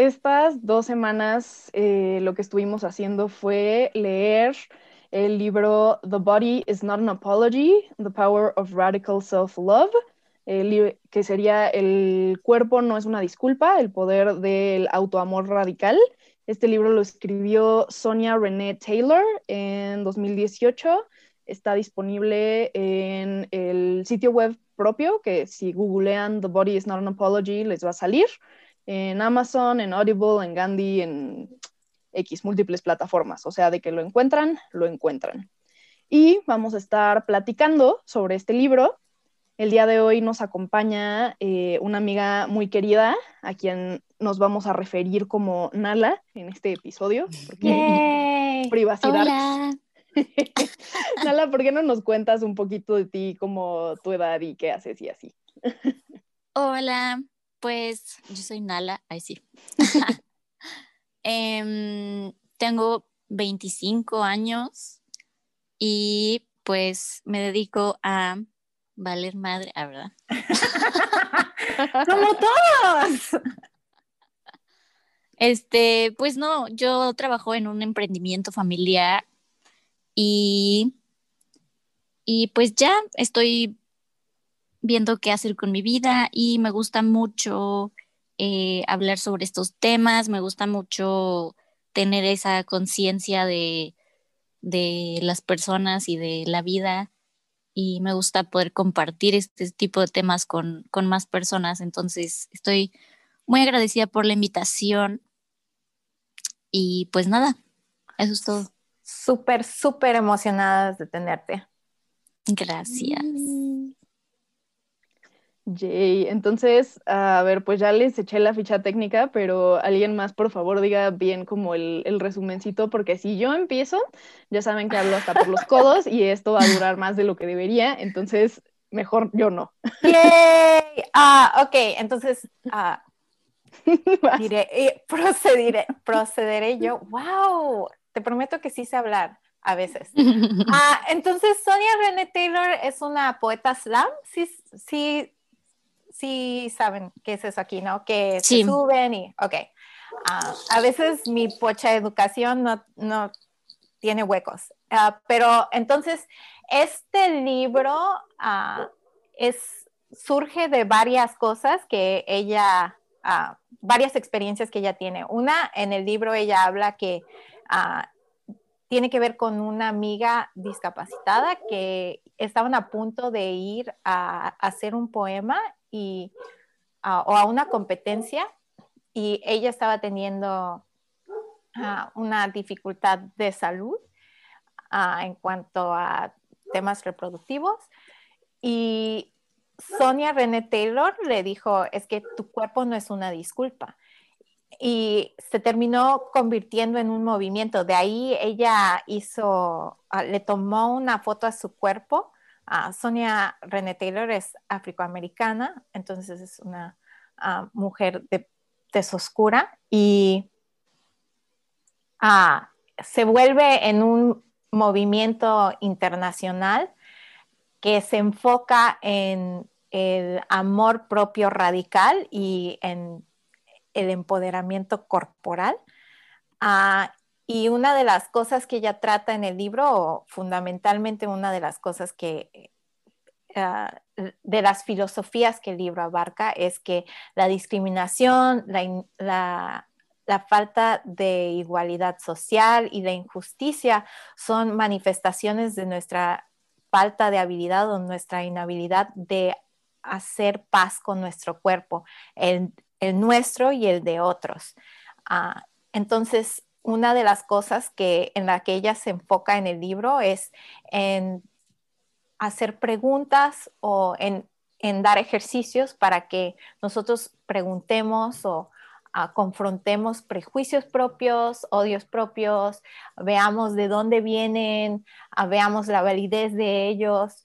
estas dos semanas eh, lo que estuvimos haciendo fue leer el libro The Body is Not an Apology, The Power of Radical Self-Love, que sería El cuerpo no es una disculpa, el poder del autoamor radical. Este libro lo escribió Sonia Renee Taylor en 2018. Está disponible en el sitio web propio, que si googlean The Body is Not an Apology les va a salir. En Amazon, en Audible, en Gandhi, en X múltiples plataformas. O sea, de que lo encuentran, lo encuentran. Y vamos a estar platicando sobre este libro el día de hoy nos acompaña eh, una amiga muy querida a quien nos vamos a referir como Nala en este episodio. Porque privacidad. Hola. Nala, ¿por qué no nos cuentas un poquito de ti, como tu edad y qué haces y así? Hola, pues yo soy Nala, ahí sí. Em, tengo 25 años y pues me dedico a valer madre, ah, ¿verdad? Como todos. Este, pues no, yo trabajo en un emprendimiento familiar y, y pues ya estoy viendo qué hacer con mi vida y me gusta mucho eh, hablar sobre estos temas, me gusta mucho tener esa conciencia de, de las personas y de la vida y me gusta poder compartir este tipo de temas con, más personas. Entonces, estoy muy agradecida por la invitación y pues nada, eso es todo. Súper, súper emocionadas de tenerte. Gracias. Mm. Yay. Entonces, a ver, pues ya les eché la ficha técnica, pero alguien más, por favor, diga bien como el, el resumencito, porque si yo empiezo, ya saben que hablo hasta por los codos y esto va a durar más de lo que debería, entonces mejor yo no. Yay. Ah, ok, entonces ah, diré, eh, procederé, procederé yo. ¡Wow! Te prometo que sí sé hablar a veces. Ah, entonces, Sonia René Taylor es una poeta slam. Sí, sí, sí saben qué es eso aquí, ¿no? Que se suben y, ok. Ah, a veces mi pocha educación no, no tiene huecos. Ah, pero entonces, este libro uh, es, surge de varias cosas que ella, varias experiencias que ella tiene. Una, en el libro ella habla que tiene que ver con una amiga discapacitada que estaban a punto de ir a, hacer un poema y, o a una competencia y ella estaba teniendo ah, una dificultad de salud ah, en cuanto a temas reproductivos y Sonia René Taylor le dijo, es que tu cuerpo no es una disculpa y se terminó convirtiendo en un movimiento. De ahí ella hizo, ah, le tomó una foto a su cuerpo. Sonia René Taylor es afroamericana, entonces es una ah, mujer de tez oscura y ah, se vuelve en un movimiento internacional que se enfoca en el amor propio radical y en el empoderamiento corporal. Ah, y una de las cosas que ella trata en el libro, fundamentalmente una de las cosas que, ah, de las filosofías que el libro abarca, es que la discriminación, la, la falta de igualdad social y la injusticia son manifestaciones de nuestra falta de habilidad o nuestra inhabilidad de hacer paz con nuestro cuerpo. El, el nuestro y el de otros. Ah, entonces, una de las cosas que, en la que ella se enfoca en el libro es en hacer preguntas o en, dar ejercicios para que nosotros preguntemos o ah, confrontemos prejuicios propios, odios propios, veamos de dónde vienen, ah, veamos la validez de ellos.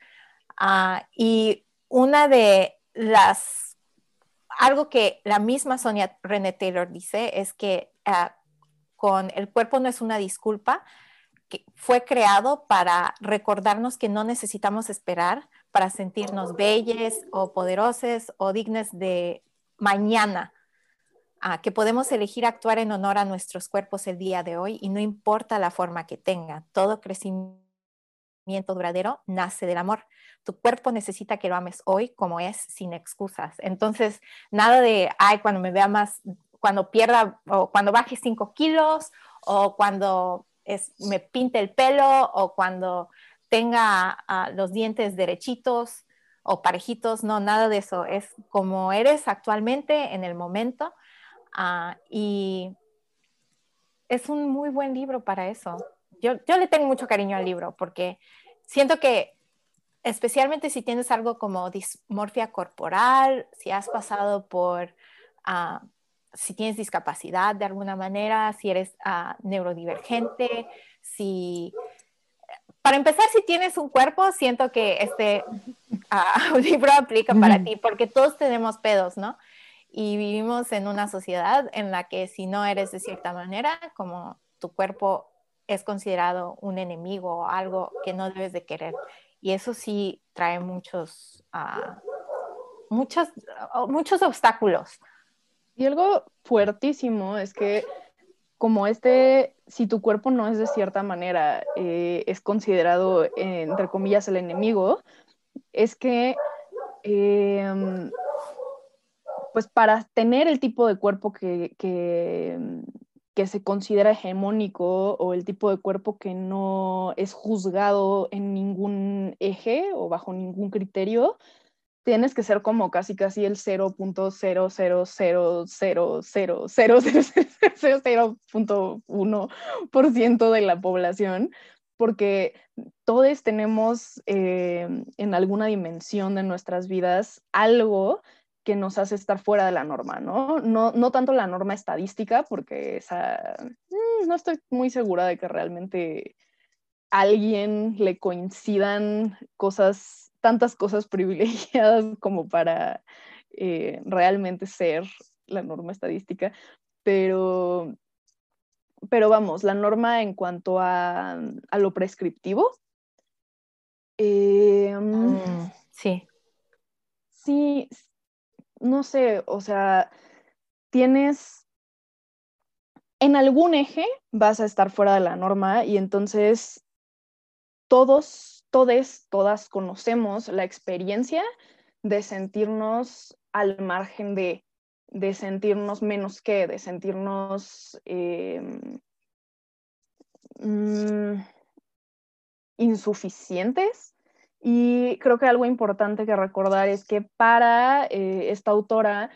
Ah, y una de las, algo que la misma Sonia René Taylor dice es que con el cuerpo no es una disculpa, que fue creado para recordarnos que no necesitamos esperar para sentirnos bellas o poderosas o dignas de mañana, que podemos elegir actuar en honor a nuestros cuerpos el día de hoy y no importa la forma que tenga, todo crecimiento duradero nace del amor. Tu cuerpo necesita que lo ames hoy como es, sin excusas. Entonces, nada de, ay, cuando me vea más, cuando pierda o cuando baje cinco kilos o cuando es, me pinte el pelo o cuando tenga ah, los dientes derechitos o parejitos, no, nada de eso. Es como eres actualmente en el momento. Ah, y es un muy buen libro para eso. Yo, yo le tengo mucho cariño al libro porque siento que especialmente si tienes algo como dismorfia corporal, si has pasado por, ah, si tienes discapacidad de alguna manera, si eres neurodivergente, si para empezar, si tienes un cuerpo, siento que este uh, libro aplica para ti, porque todos tenemos pedos, ¿no? Y vivimos en una sociedad en la que si no eres de cierta manera, como tu cuerpo es considerado un enemigo o algo que no debes de querer. Y eso sí trae muchos, uh, muchos, muchos obstáculos. Y algo fuertísimo es que como este, si tu cuerpo no es de cierta manera, eh, es considerado, entre comillas, el enemigo, es que, em, pues para tener el tipo de cuerpo que, que, que, se considera hegemónico o el tipo de cuerpo que no es juzgado en ningún eje o bajo ningún criterio, tienes que ser como casi casi el 0.0000000.1% de la población, porque todos tenemos en alguna dimensión de nuestras vidas algo que nos hace estar fuera de la norma, ¿no? No, no tanto la norma estadística, porque esa, no estoy muy segura de que realmente a alguien le coincidan cosas tantas cosas privilegiadas como para eh, realmente ser la norma estadística, pero, pero vamos, la norma en cuanto a, lo prescriptivo. Em, mm, sí. Sí, no sé, o sea, tienes, en algún eje vas a estar fuera de la norma y entonces todos todos, todas conocemos la experiencia de sentirnos al margen de, de sentirnos menos que, de sentirnos em, mm, insuficientes. Y creo que algo importante que recordar es que para eh, esta autora,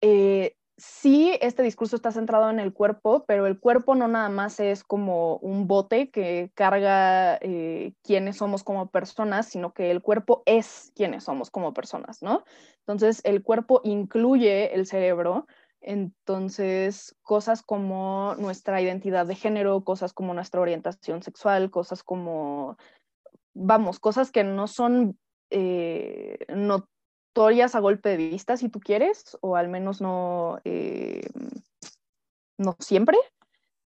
eh, sí, este discurso está centrado en el cuerpo, pero el cuerpo no nada más es como un bote que carga eh, quiénes somos como personas, sino que el cuerpo es quienes somos como personas, ¿no? Entonces, el cuerpo incluye el cerebro, entonces, cosas como nuestra identidad de género, cosas como nuestra orientación sexual, cosas como, vamos, cosas que no son eh, historias a golpe de vista, si tú quieres, o al menos no, eh, no siempre,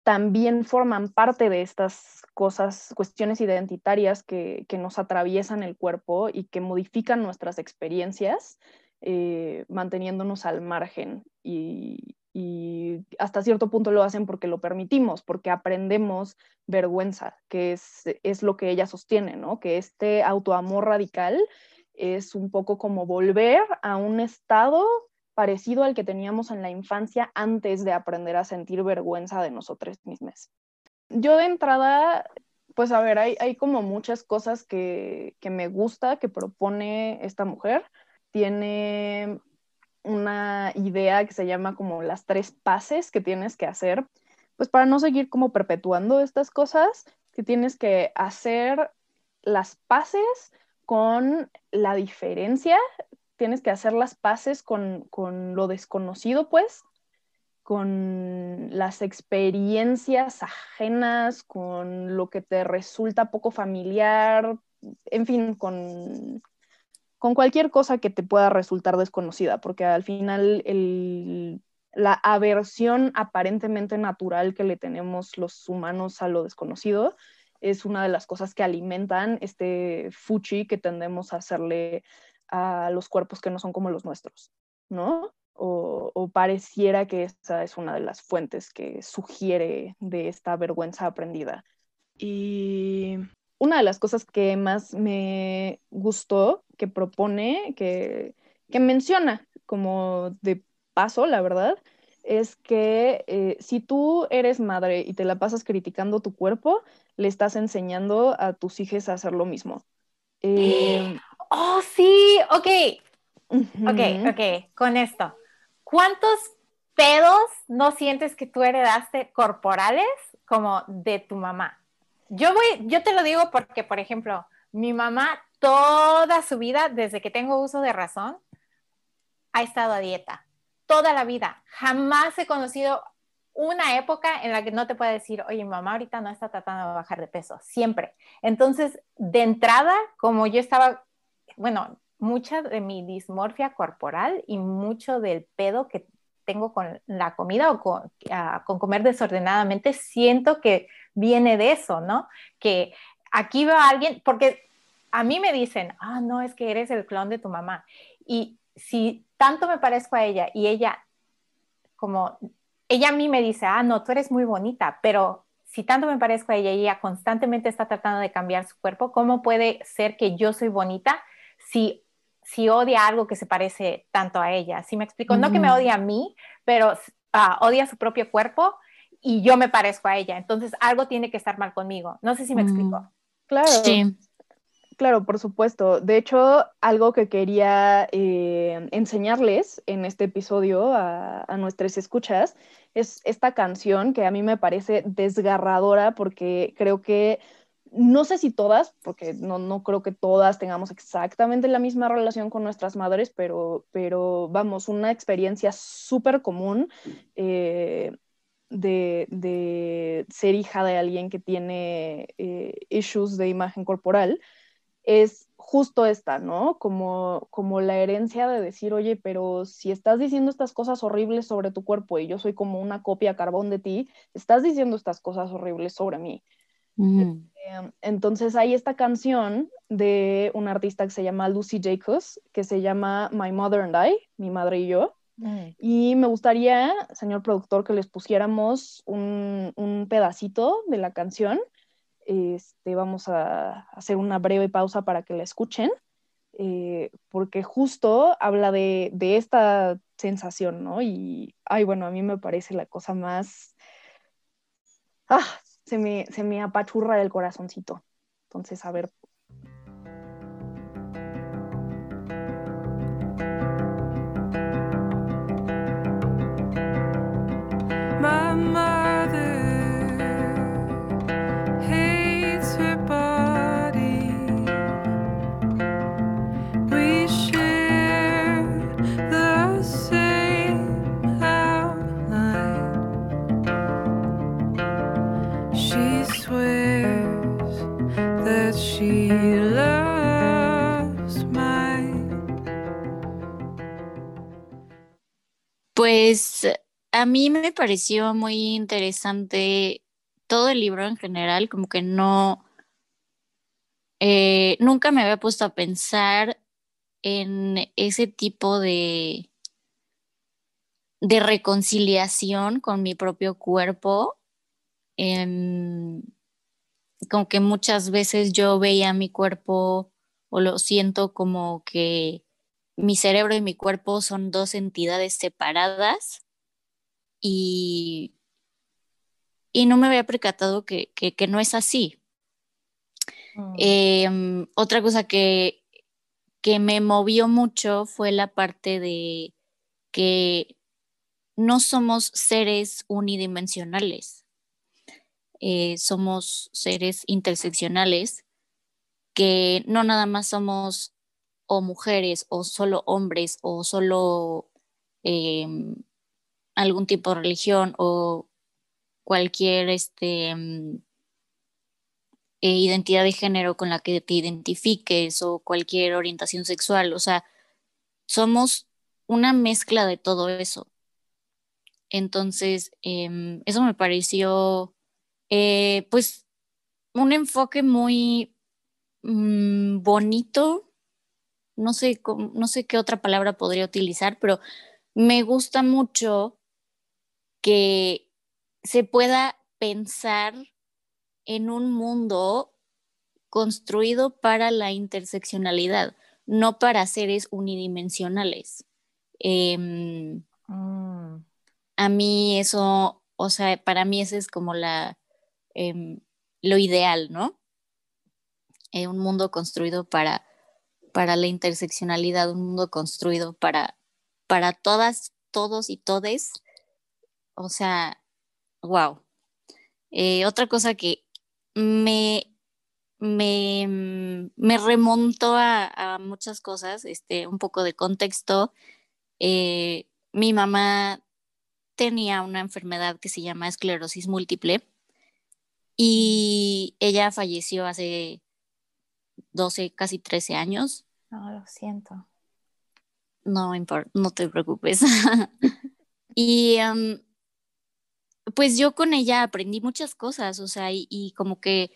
también forman parte de estas cosas, cuestiones identitarias que, nos atraviesan el cuerpo y que modifican nuestras experiencias, eh, manteniéndonos al margen. Y, y, hasta cierto punto lo hacen porque lo permitimos, porque aprendemos vergüenza, que es, es lo que ella sostiene, ¿no? Que este autoamor radical es un poco como volver a un estado parecido al que teníamos en la infancia antes de aprender a sentir vergüenza de nosotros mismos. Yo de entrada, pues a ver, hay, hay como muchas cosas que, que me gusta que propone esta mujer. Tiene una idea que se llama como las tres pases que tienes que hacer, pues para no seguir como perpetuando estas cosas, que tienes que hacer las paces con la diferencia, tienes que hacer las paces con, lo desconocido, pues, con las experiencias ajenas, con lo que te resulta poco familiar, en fin, con, con cualquier cosa que te pueda resultar desconocida, porque al final la aversión aparentemente natural que le tenemos los humanos a lo desconocido es una de las cosas que alimentan este fuchi que tendemos a hacerle a los cuerpos que no son como los nuestros, ¿no? O, pareciera que esa es una de las fuentes que sugiere de esta vergüenza aprendida. Y una de las cosas que más me gustó, que propone, que, que menciona como de paso, la verdad, es que eh, si tú eres madre y te la pasas criticando tu cuerpo, le estás enseñando a tus hijos a hacer lo mismo. Eh, oh, sí, ok. Ok, ok, con esto. ¿Cuántos pedos no sientes que tú heredaste corporales como de tu mamá? Yo voy, yo te lo digo porque, por ejemplo, mi mamá toda su vida, desde que tengo uso de razón, ha estado a dieta. Toda la vida. Jamás he conocido una época en la que no te puede decir, oye, mamá ahorita no está tratando de bajar de peso. Siempre. Entonces, de entrada, como yo estaba, bueno, mucha de mi dismorfia corporal y mucho del pedo que tengo con la comida o con, ah, con, comer desordenadamente, siento que viene de eso, ¿no? Que aquí veo a alguien, porque a mí me dicen, ah, no, es que eres el clon de tu mamá. Y si tanto me parezco a ella y ella, como, ella a mí me dice, ah, no, tú eres muy bonita, pero si tanto me parezco a ella y ella constantemente está tratando de cambiar su cuerpo, ¿cómo puede ser que yo soy bonita si si odia algo que se parece tanto a ella. ¿Sí me explico? No que me odie a mí, pero uh, odia su propio cuerpo y yo me parezco a ella. Entonces algo tiene que estar mal conmigo. No sé si me explico. Claro. Sí. Claro, por supuesto. De hecho, algo que quería eh, enseñarles en este episodio a, nuestras escuchas es esta canción que a mí me parece desgarradora porque creo que no sé si todas, porque no, creo que todas tengamos exactamente la misma relación con nuestras madres, pero, pero vamos, una experiencia súper común eh, de, ser hija de alguien que tiene eh, issues de imagen corporal es justo esta, ¿no? Como, como la herencia de decir, oye, pero si estás diciendo estas cosas horribles sobre tu cuerpo y yo soy como una copia carbón de ti, estás diciendo estas cosas horribles sobre mí. Em, entonces hay esta canción de una artista que se llama Lucy Jacobs, que se llama My Mother and I, mi madre y yo. Mm. Y me gustaría, señor productor, que les pusiéramos un, un, pedacito de la canción. Este, vamos a hacer una breve pausa para que la escuchen, eh, porque justo habla de, esta sensación, ¿no? Y, ay, bueno, a mí me parece la cosa más... Ah, se me, se me apachurra el corazoncito. Entonces, a ver. Pues a mí me pareció muy interesante todo el libro en general, como que no, eh, nunca me había puesto a pensar en ese tipo de, de reconciliación con mi propio cuerpo. Em, como que muchas veces yo veía mi cuerpo o lo siento como que mi cerebro y mi cuerpo son dos entidades separadas y, y no me había percatado que, no es así. Mm. Em, otra cosa que, que me movió mucho fue la parte de que no somos seres unidimensionales, eh, somos seres interseccionales, que no nada más somos o mujeres o solo hombres o solo em, algún tipo de religión o cualquier este, mm, eh, identidad de género con la que te identifiques o cualquier orientación sexual. O sea, somos una mezcla de todo eso. Entonces, em, eso me pareció, eh, pues, un enfoque muy mm, bonito. No sé, no sé qué otra palabra podría utilizar, pero me gusta mucho que se pueda pensar en un mundo construido para la interseccionalidad, no para seres unidimensionales. Em, mm. A mí eso, o sea, para mí ese es como la, em, lo ideal, ¿no? Eh, un mundo construido para, para la interseccionalidad, un mundo construido para, para todas, todos y todes. O sea, wow. Eh, otra cosa que me, me, me a, muchas cosas, este, un poco de contexto. Eh, mi mamá tenía una enfermedad que se llama esclerosis múltiple y ella falleció hace 12, casi 13 años. No, lo siento. No importa, no te preocupes. y pues yo con ella aprendí muchas cosas, o sea, y, como que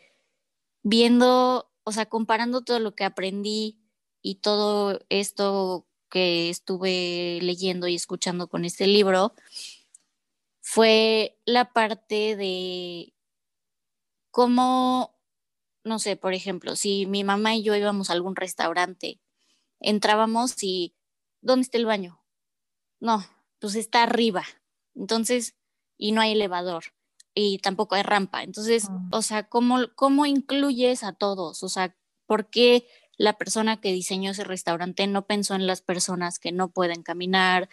viendo, o sea, comparando todo lo que aprendí y todo esto que estuve leyendo y escuchando con este libro, fue la parte de cómo, no sé, por ejemplo, si mi mamá y yo íbamos a algún restaurante, entrábamos y, ¿dónde está el baño? No, pues está arriba. Entonces, y no hay elevador y tampoco hay rampa. Entonces, ah. o sea, ¿cómo, ¿cómo incluyes a todos? O sea, ¿por qué la persona que diseñó ese restaurante no pensó en las personas que no pueden caminar,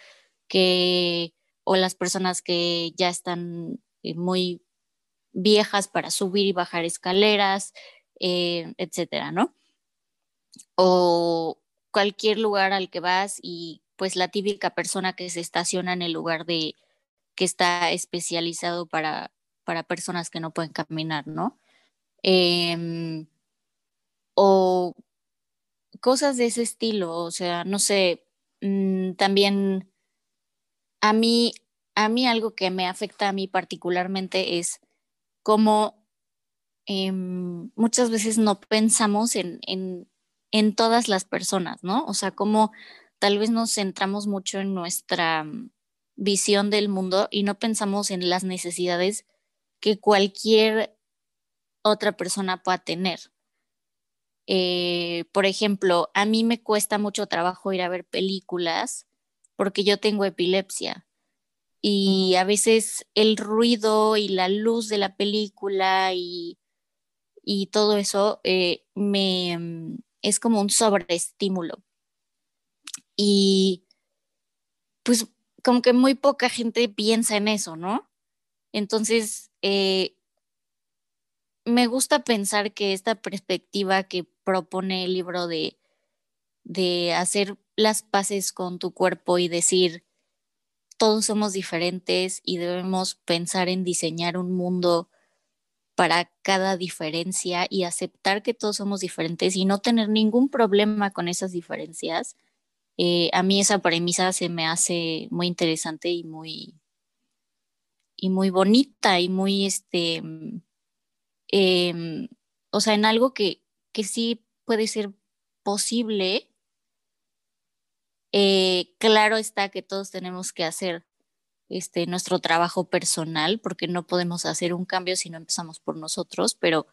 que o las personas que ya están eh, muy viejas para subir y bajar escaleras, eh, etcétera, ¿no? O cualquier lugar al que vas y pues la típica persona que se estaciona en el lugar de que está especializado para, para personas que no pueden caminar, ¿no? Em, o cosas de ese estilo, o sea, no sé, mm, también a mí, a mí algo que me afecta a mí particularmente es cómo em, muchas veces no pensamos en, en, en, todas las personas, ¿no? O sea, cómo tal vez nos centramos mucho en nuestra visión del mundo y no pensamos en las necesidades que cualquier otra persona pueda tener. Eh, por ejemplo, a mí me cuesta mucho trabajo ir a ver películas porque yo tengo epilepsia y a veces el ruido y la luz de la película y, todo eso eh, me mm, es como un sobreestímulo. Y pues como que muy poca gente piensa en eso, ¿no? Entonces, eh, me gusta pensar que esta perspectiva que propone el libro de, de hacer las paces con tu cuerpo y decir, todos somos diferentes y debemos pensar en diseñar un mundo para cada diferencia y aceptar que todos somos diferentes y no tener ningún problema con esas diferencias, eh, a mí esa premisa se me hace muy interesante y muy, y muy bonita y muy, este, mm, em, o sea, en algo que, que sí puede ser posible. Eh, claro está que todos tenemos que hacer este, nuestro trabajo personal porque no podemos hacer un cambio si no empezamos por nosotros, pero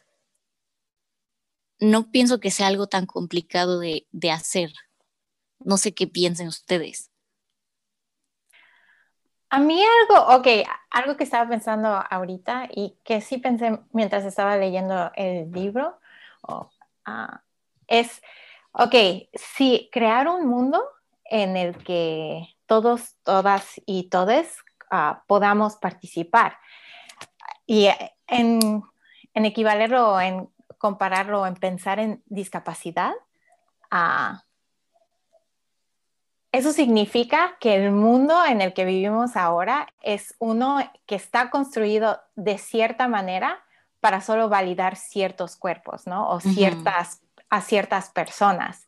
no pienso que sea algo tan complicado de, de hacer. No sé qué piensen ustedes. A mí algo, ok, algo que estaba pensando ahorita y que sí pensé mientras estaba leyendo el libro ah, es, ok, si crear un mundo en el que todos, todas y todes ah, podamos participar y en, en equivalerlo, en compararlo, en pensar en discapacidad, ah, Eso significa que el mundo en el que vivimos ahora es uno que está construido de cierta manera para solo validar ciertos cuerpos, ¿no? O ciertas, a ciertas personas.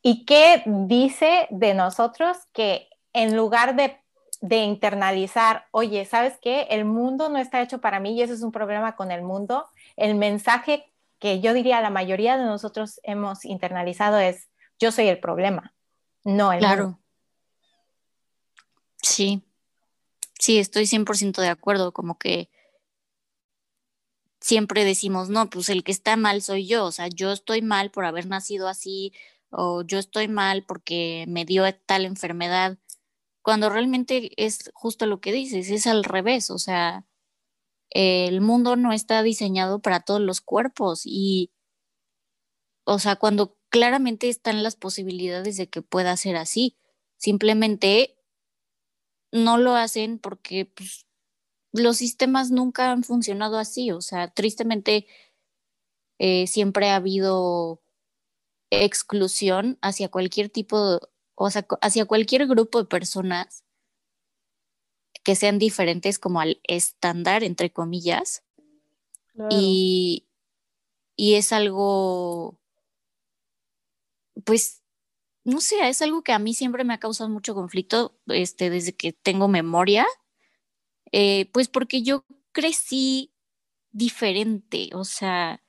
¿Y qué dice de nosotros que en lugar de, de, internalizar, oye, ¿sabes qué? El mundo no está hecho para mí y eso es un problema con el mundo, el mensaje que yo diría la mayoría de nosotros hemos internalizado es, yo soy el problema no Claro. Sí, sí, estoy 100% de acuerdo, como que siempre decimos, no, pues el que está mal soy yo, o sea, yo estoy mal por haber nacido así, o yo estoy mal porque me dio tal enfermedad, cuando realmente es justo lo que dices, es al revés, o sea, el mundo no está diseñado para todos los cuerpos y, o sea, cuando claramente están las posibilidades de que pueda ser así. Simplemente no lo hacen porque pues, los sistemas nunca han funcionado así. O sea, tristemente eh, siempre ha habido exclusión hacia cualquier tipo, o sea, hacia cualquier grupo de personas que sean diferentes como al estándar, entre comillas. Y, y es algo pues, no sé, es algo que a mí siempre me ha causado mucho conflicto este, desde que tengo memoria, eh, pues porque yo crecí diferente, o sea,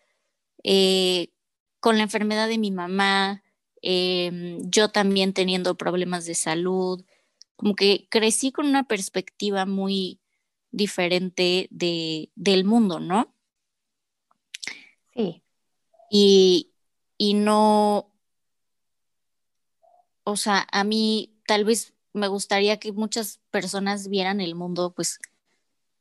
eh, con la enfermedad de mi mamá, em, yo también teniendo problemas de salud, como que crecí con una perspectiva muy diferente de, del mundo, ¿no? Sí. Y, y no, o sea, a mí tal vez me gustaría que muchas personas vieran el mundo pues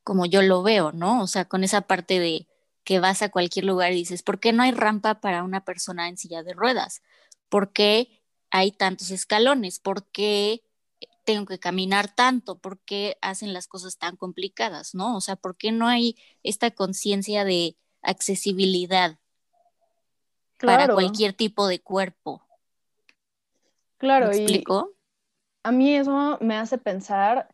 como yo lo veo, ¿no? O sea, con esa parte de que vas a cualquier lugar y dices, ¿por qué no hay rampa para una persona en silla de ruedas? ¿Por qué hay tantos escalones? ¿Por qué tengo que caminar tanto? ¿Por qué hacen las cosas tan complicadas, no? O sea, ¿por qué no hay esta conciencia de accesibilidad para cualquier tipo de cuerpo? Claro, y a mí eso me hace pensar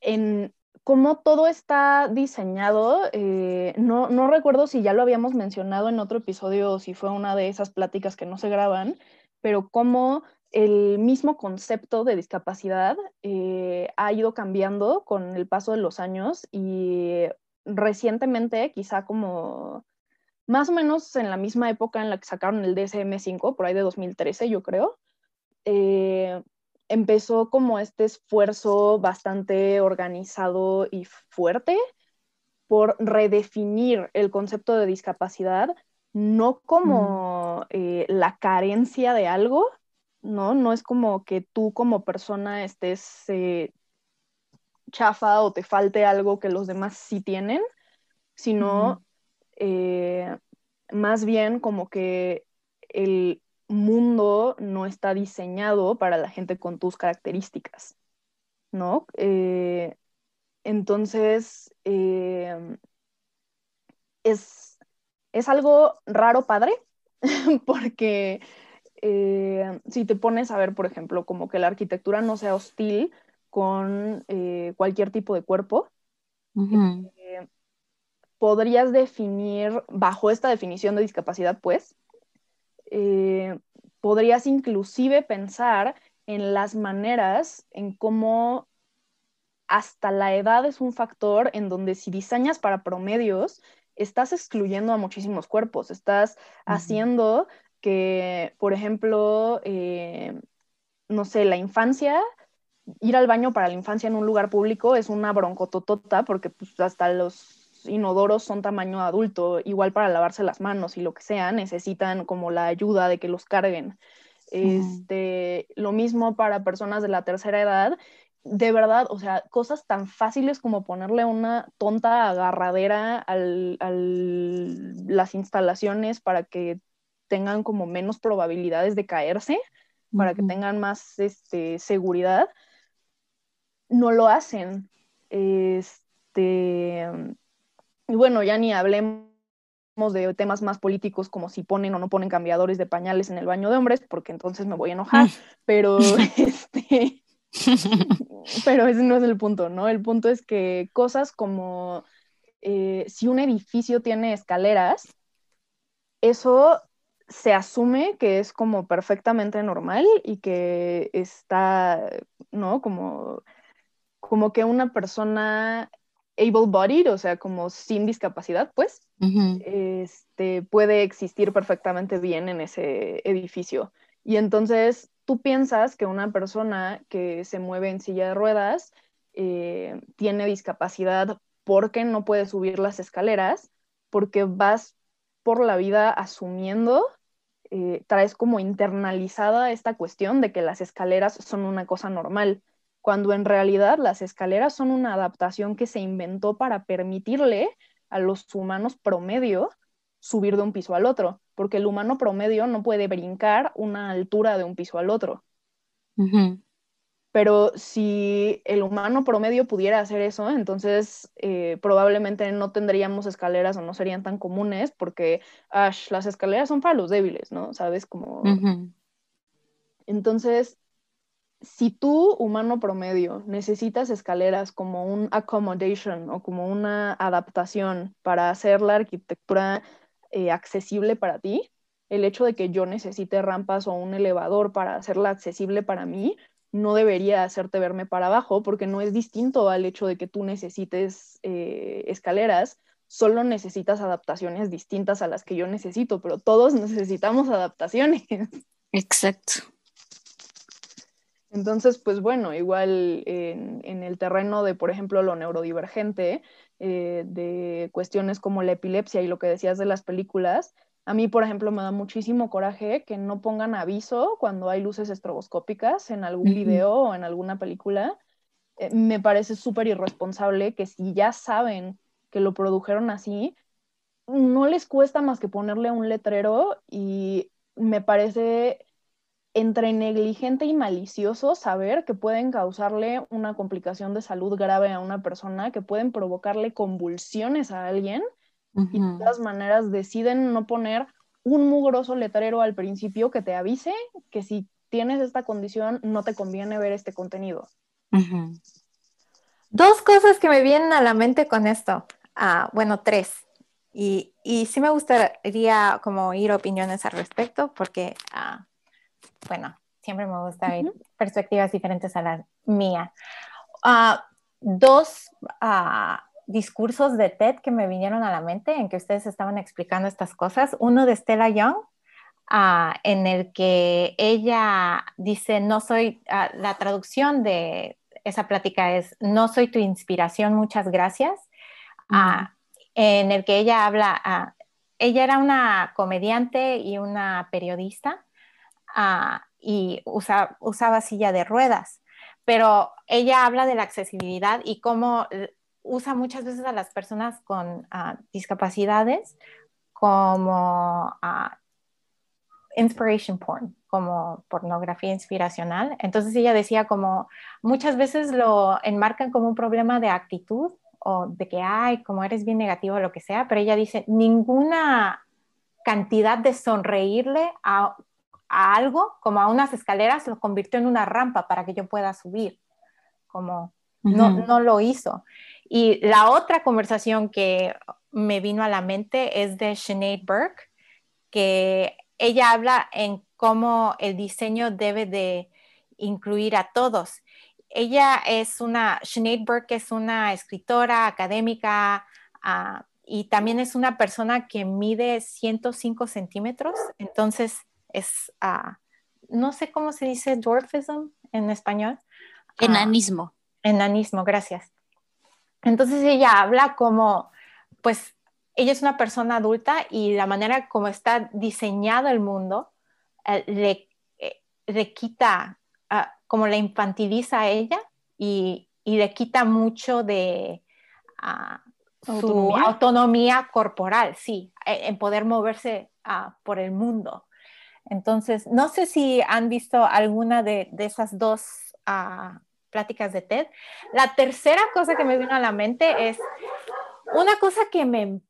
en cómo todo está diseñado. Eh, no, no recuerdo si ya lo habíamos mencionado en otro episodio o si fue una de esas pláticas que no se graban, pero cómo el mismo concepto de discapacidad eh, ha ido cambiando con el paso de los años y recientemente, quizá como más o menos en la misma época en la que sacaron el DSM-5, por ahí de 2013, yo creo, eh, empezó como este esfuerzo bastante organizado y fuerte por redefinir el concepto de discapacidad, no como eh, la carencia de algo, ¿no? No es como que tú como persona estés eh, chafa o te falte algo que los demás sí tienen, sino más bien como que el mundo no está diseñado para la gente con tus características, ¿no? Eh, entonces, eh, es, algo raro, padre, porque eh, si te pones a ver, por ejemplo, como que la arquitectura no sea hostil con cualquier tipo de cuerpo, podrías definir, bajo esta definición de discapacidad, pues, eh, podrías inclusive pensar en las maneras en cómo hasta la edad es un factor en donde si diseñas para promedios, estás excluyendo a muchísimos cuerpos, estás haciendo que, por ejemplo, eh, no sé, la infancia, ir al baño para la infancia en un lugar público es una broncototota porque pues, hasta los inodoros son tamaño adulto, igual para lavarse las manos y lo que sea, necesitan como la ayuda de que los carguen. Este, Lo mismo para personas de la tercera edad. De verdad, o sea, cosas tan fáciles como ponerle una tonta agarradera a las instalaciones para que tengan como menos probabilidades de caerse, para que tengan más este, seguridad, no lo hacen. Este, y bueno, ya ni hablemos de temas más políticos como si ponen o no ponen cambiadores de pañales en el baño de hombres, porque entonces me voy a enojar, pero este, pero ese no es el punto, ¿no? El punto es que cosas como eh, si un edificio tiene escaleras, eso se asume que es como perfectamente normal y que está, ¿no? Como, como que una persona able-bodied, o sea, como sin discapacidad, pues, este, puede existir perfectamente bien en ese edificio. Y entonces tú piensas que una persona que se mueve en silla de ruedas eh, tiene discapacidad porque no puede subir las escaleras, porque vas por la vida asumiendo, eh, traes como internalizada esta cuestión de que las escaleras son una cosa normal cuando en realidad las escaleras son una adaptación que se inventó para permitirle a los humanos promedio subir de un piso al otro, porque el humano promedio no puede brincar una altura de un piso al otro. Pero si el humano promedio pudiera hacer eso, entonces eh, probablemente no tendríamos escaleras o no serían tan comunes, porque las escaleras son para los débiles, ¿no? ¿Sabes? Como... Entonces, si tú, humano promedio, necesitas escaleras como un accommodation o como una adaptación para hacer la arquitectura eh, accesible para ti, el hecho de que yo necesite rampas o un elevador para hacerla accesible para mí, no debería hacerte verme para abajo porque no es distinto al hecho de que tú necesites eh, escaleras, solo necesitas adaptaciones distintas a las que yo necesito, pero todos necesitamos adaptaciones. Exacto. Entonces, pues bueno, igual en, el terreno de, por ejemplo, lo neurodivergente, eh, de cuestiones como la epilepsia y lo que decías de las películas, a mí, por ejemplo, me da muchísimo coraje que no pongan aviso cuando hay luces estroboscópicas en algún video o en alguna película. Eh, me parece súper irresponsable que si ya saben que lo produjeron así, no les cuesta más que ponerle un letrero y me parece entre negligente y malicioso saber que pueden causarle una complicación de salud grave a una persona, que pueden provocarle convulsiones a alguien y de todas maneras deciden no poner un mugroso letrero al principio que te avise que si tienes esta condición no te conviene ver este contenido. Dos cosas que me vienen a la mente con esto. Ah, bueno, tres. Y, y sí me gustaría como oír opiniones al respecto porque ah, bueno, siempre me gusta ver perspectivas diferentes a la mía. Ah, dos ah, discursos de TED que me vinieron a la mente en que ustedes estaban explicando estas cosas. Uno de Stella Young, ah, en el que ella dice, no soy, la traducción de esa plática es, no soy tu inspiración, muchas gracias. en el que ella habla, ella era una comediante y una periodista Ah, y usaba silla de ruedas, pero ella habla de la accesibilidad y cómo eh, usa muchas veces a las personas con ah, discapacidades como ah, inspiration porn, como pornografía inspiracional. Entonces ella decía como muchas veces lo enmarcan como un problema de actitud o de que, ay, como eres bien negativo o lo que sea, pero ella dice, ninguna cantidad de sonreírle a a algo, como a unas escaleras, lo convirtió en una rampa para que yo pueda subir, como no, no lo hizo. Y la otra conversación que me vino a la mente es de Sinead Burke, que ella habla en cómo el diseño debe de incluir a todos. Ella es una, Sinead Burke es una escritora académica ah, y también es una persona que mide 105 centímetros, entonces es, ah, no sé cómo se dice dwarfism en español. Ah, enanismo. enanismo, gracias. Entonces ella habla como, pues, ella es una persona adulta y la manera como está diseñado el mundo eh, le, eh, le, quita, ah, como la infantiliza a ella y, y le quita mucho de su autonomía corporal, sí, e, en poder moverse por el mundo. Entonces, no sé si han visto alguna de, esas dos ah, pláticas de TED. La tercera cosa que me vino a la mente es una cosa que me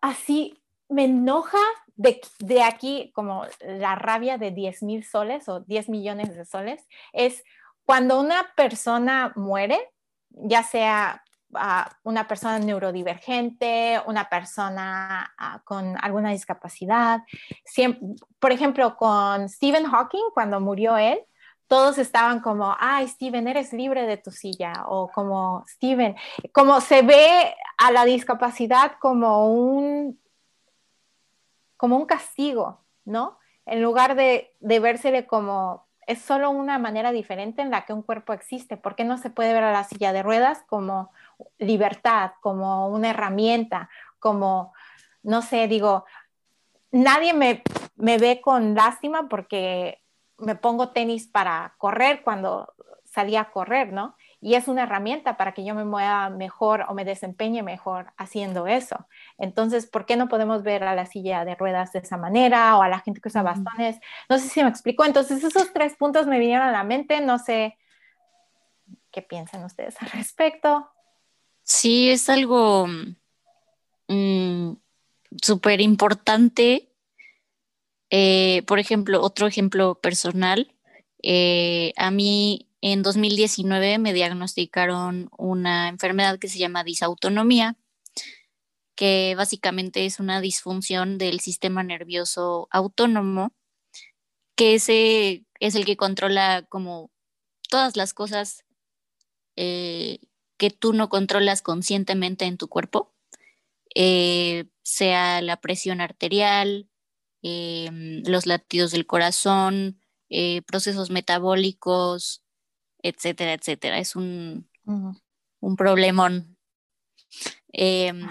así me enoja de, de, aquí como la rabia de 10 mil soles o 10 millones de soles, es cuando una persona muere, ya sea uh, una persona neurodivergente, una persona uh, con alguna discapacidad, por ejemplo, con Stephen Hawking, cuando murió él, todos estaban como, ay, Steven, eres libre de tu silla, o como, Steven, como se ve a la discapacidad como un, como un castigo, ¿no? En lugar de, de vérsele como, es solo una manera diferente en la que un cuerpo existe. ¿Por qué no se puede ver a la silla de ruedas como libertad, como una herramienta, como, no sé, digo, nadie me, me ve con lástima porque me pongo tenis para correr cuando salía a correr, ¿no? Y es una herramienta para que yo me mueva mejor o me desempeñe mejor haciendo eso. Entonces, ¿por qué no podemos ver a la silla de ruedas de esa manera o a la gente que usa bastones? No sé si me explico. Entonces, esos tres puntos me vinieron a la mente. No sé qué piensan ustedes al respecto. Sí, es algo mm, súper importante eh, por ejemplo, otro ejemplo personal, eh, a mí en 2019 me diagnosticaron una enfermedad que se llama disautonomía, que básicamente es una disfunción del sistema nervioso autónomo, que ese es el que controla como todas las cosas eh, que tú no controlas conscientemente en tu cuerpo, sea la presión arterial, Em, los latidos del corazón, eh, procesos metabólicos, etcétera, etcétera. Es un, un problemón. Em,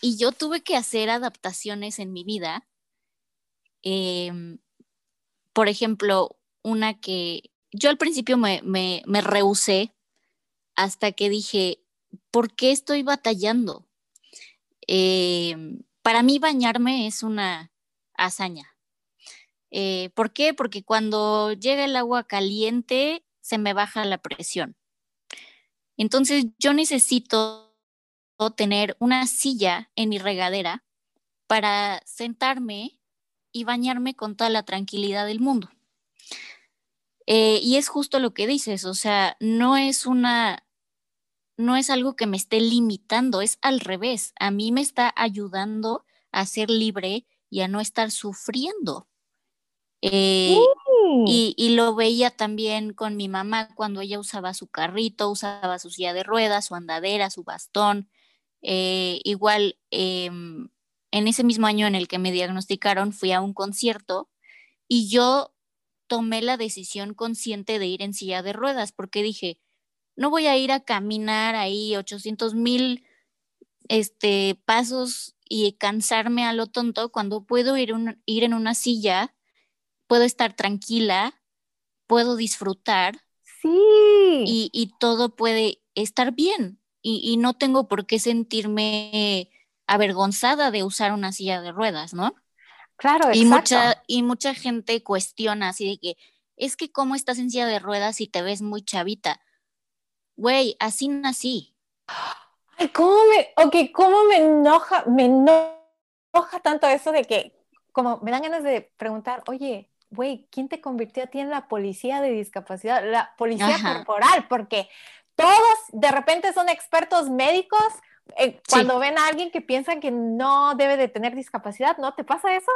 y yo tuve que hacer adaptaciones en mi vida. Em, por ejemplo, una que yo al principio me, me, me rehusé hasta que dije, ¿por qué estoy batallando? para mí bañarme es una, hazaña. Eh, ¿Por qué? Porque cuando llega el agua caliente se me baja la presión. Entonces yo necesito tener una silla en mi regadera para sentarme y bañarme con toda la tranquilidad del mundo. Eh, y es justo lo que dices, o sea, no es una, no es algo que me esté limitando, es al revés, a mí me está ayudando a ser libre y a no estar sufriendo. Eh, uh. y, lo veía también con mi mamá cuando ella usaba su carrito, usaba su silla de ruedas, su andadera, su bastón. Eh, igual, em, en ese mismo año en el que me diagnosticaron, fui a un concierto y yo tomé la decisión consciente de ir en silla de ruedas porque dije, no voy a ir a caminar ahí 800 mil este, pasos y cansarme a lo tonto cuando puedo ir, ir en una silla, puedo estar tranquila, puedo disfrutar. Sí. Y, todo puede estar bien. Y, no tengo por qué sentirme avergonzada de usar una silla de ruedas, ¿no? Claro, y mucha Y mucha gente cuestiona así de que, es que cómo estás en silla de ruedas y te ves muy chavita. Güey, así nací. ¿cómo me, ok, cómo me enoja, me enoja tanto eso de que, como me dan ganas de preguntar, oye, güey, ¿quién te convirtió a ti en la policía de discapacidad? La policía corporal, porque todos de repente son expertos médicos eh, cuando ven a alguien que piensan que no debe de tener discapacidad, ¿no? ¿Te pasa eso?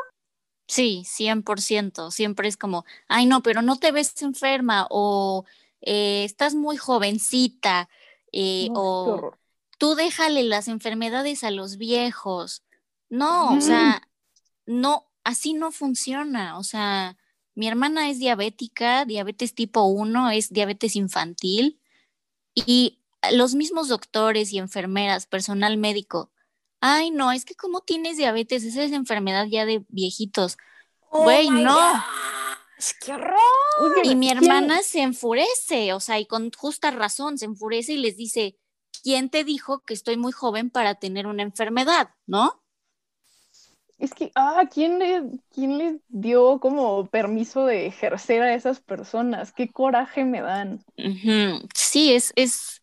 Sí, 100%. Siempre es como, ay, no, pero no te ves enferma o eh, estás muy jovencita eh, o tú déjale las enfermedades a los viejos. No, o sea, no, así no funciona. O sea, mi hermana es diabética, diabetes tipo 1, es diabetes infantil, y los mismos doctores y enfermeras, personal médico, ay, no, es que como tienes diabetes, esa es enfermedad ya de viejitos. Oh Güey, no. ¡Qué horror! Y mi hermana se enfurece, o sea, y con justa razón se enfurece y les dice, ¿quién te dijo que estoy muy joven para tener una enfermedad, no? Es que, ah, ¿quién le, quién les dio como permiso de ejercer a esas personas? Qué coraje me dan. Sí, es, es,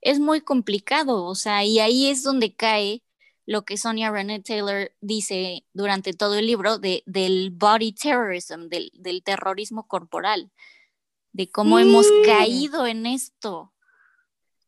es muy complicado, o sea, y ahí es donde cae lo que Sonia René Taylor dice durante todo el libro de, del body terrorism, del, terrorismo corporal, de cómo hemos caído en esto.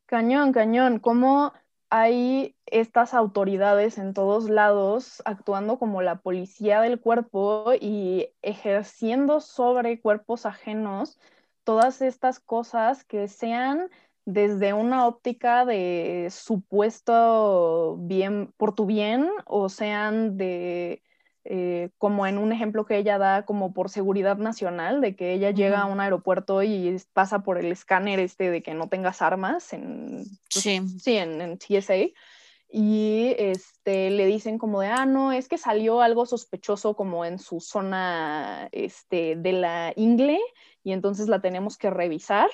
Cañón, cañón, cómo hay estas autoridades en todos lados actuando como la policía del cuerpo y ejerciendo sobre cuerpos ajenos todas estas cosas que sean desde una óptica de supuesto bien por tu bien o sean de eh, como en un ejemplo que ella da como por seguridad nacional, de que ella llega a un aeropuerto y pasa por el escáner este de que no tengas armas en, pues, sí. en, en, TSA. Y este, le dicen como de, ah, no, es que salió algo sospechoso como en su zona este, de la ingle y entonces la tenemos que revisar.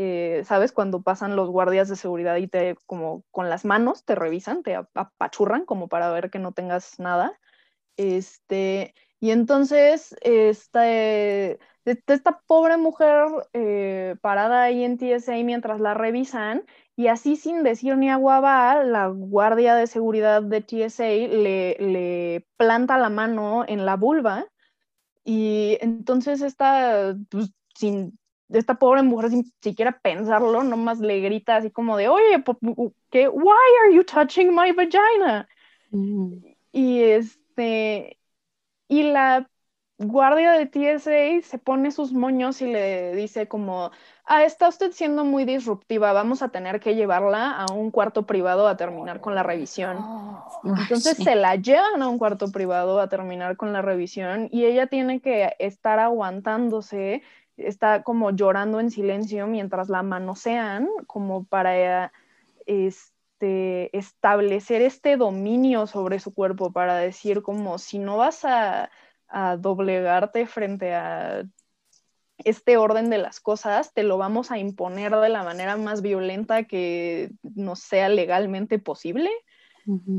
Eh, ¿sabes? Cuando pasan los guardias de seguridad y te, como con las manos, te revisan, te apachurran como para ver que no tengas nada. Este, y entonces, esta, esta pobre mujer eh, parada ahí en TSA mientras la revisan, y así sin decir ni agua va, la guardia de seguridad de TSA le, le planta la mano en la vulva, y entonces esta, pues, sin esta pobre mujer sin siquiera pensarlo, nomás le grita así como de, oye, ¿qué? Why are you touching my vagina? Mm. Y este, y la guardia de TSA se pone sus moños y le dice como, ah, está usted siendo muy disruptiva, vamos a tener que llevarla a un cuarto privado a terminar con la revisión. Oh, Entonces se la llevan a un cuarto privado a terminar con la revisión y ella tiene que estar aguantándose está como llorando en silencio mientras la manosean, como para este, establecer este dominio sobre su cuerpo, para decir como si no vas a, doblegarte frente a este orden de las cosas, te lo vamos a imponer de la manera más violenta que nos sea legalmente posible.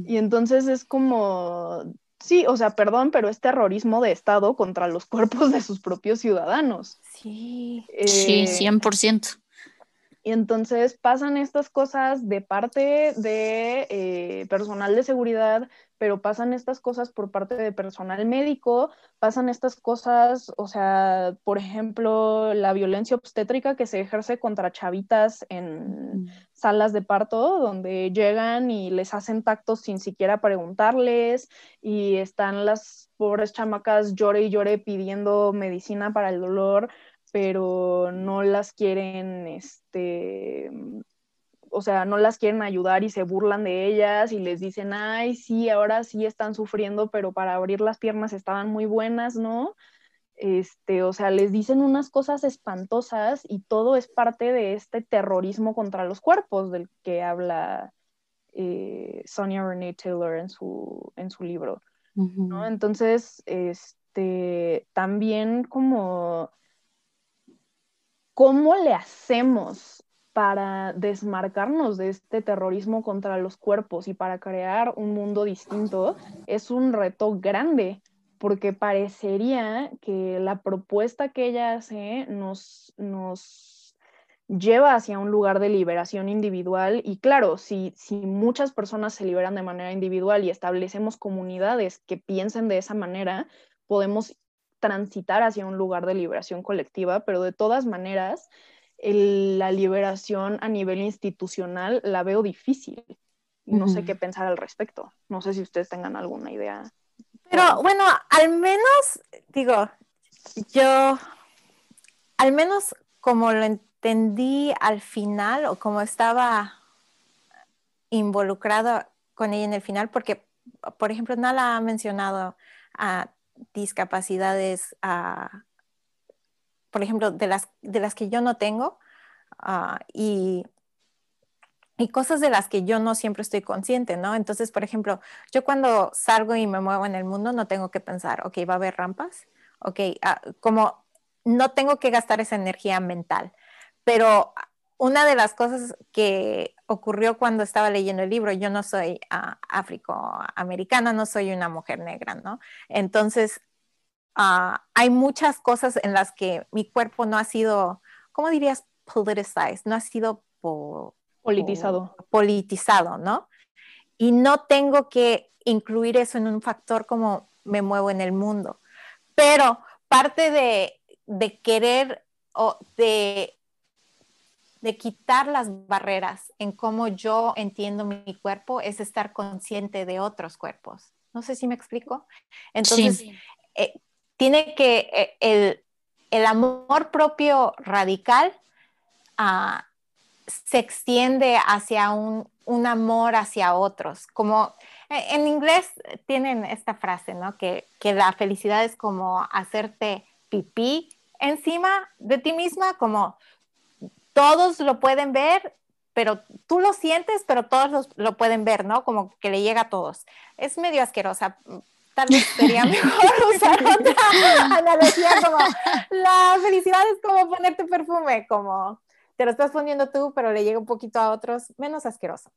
Y entonces es como Sí, o sea, perdón, pero es terrorismo de Estado contra los cuerpos de sus propios ciudadanos. Sí, sí, 100%. Y entonces pasan estas cosas de parte de eh, personal de seguridad, pero pasan estas cosas por parte de personal médico, pasan estas cosas, o sea, por ejemplo, la violencia obstétrica que se ejerce contra chavitas en salas de parto, donde llegan y les hacen tactos sin siquiera preguntarles, y están las pobres chamacas llore y llore pidiendo medicina para el dolor pero no las quieren, este, o sea, no las quieren ayudar y se burlan de ellas y les dicen, ay, sí, ahora sí están sufriendo, pero para abrir las piernas estaban muy buenas, ¿no? Este, o sea, les dicen unas cosas espantosas y todo es parte de este terrorismo contra los cuerpos del que habla eh, Sonia Renee Taylor en su, en su libro, ¿no? Entonces, este, también como ¿Cómo le hacemos para desmarcarnos de este terrorismo contra los cuerpos y para crear un mundo distinto? Es un reto grande porque parecería que la propuesta que ella hace nos, nos lleva hacia un lugar de liberación individual y claro, si, si muchas personas se liberan de manera individual y establecemos comunidades que piensen de esa manera, podemos transitar hacia un lugar de liberación colectiva, pero de todas maneras, la liberación a nivel institucional la veo difícil. No sé qué pensar al respecto. No sé si ustedes tengan alguna idea. Pero bueno, al menos, digo, yo, al menos como lo entendí al final o como estaba involucrado con ella en el final, porque, por ejemplo, Nala ha mencionado a discapacidades, ah, por ejemplo, de las, de las que yo no tengo ah, y, y cosas de las que yo no siempre estoy consciente, ¿no? Entonces, por ejemplo, yo cuando salgo y me muevo en el mundo no tengo que pensar, ok, va a haber rampas, ok, ah, como no tengo que gastar esa energía mental, pero una de las cosas que ocurrió cuando estaba leyendo el libro, yo no soy uh, afroamericana, no soy una mujer negra, ¿no? Entonces, ah, hay muchas cosas en las que mi cuerpo no ha sido, ¿cómo dirías? Politicized, no ha sido politizado. politizado, ¿no? y no tengo que incluir eso en un factor como me muevo en el mundo. Pero parte de, de querer o de, de quitar las barreras en cómo yo entiendo mi cuerpo es estar consciente de otros cuerpos. No sé si me explico. Entonces, eh, tiene que eh, el, el, amor propio radical ah, se extiende hacia un, un, amor hacia otros. Como eh, en inglés tienen esta frase, ¿no? Que, que la felicidad es como hacerte pipí encima de ti misma, como todos lo pueden ver, pero tú lo sientes, pero todos lo pueden ver, ¿no? Como que le llega a todos. Es medio asquerosa. Tal vez sería mejor usar otra analogía como la felicidad es como ponerte perfume, como te lo estás poniendo tú, pero le llega un poquito a otros, menos asqueroso.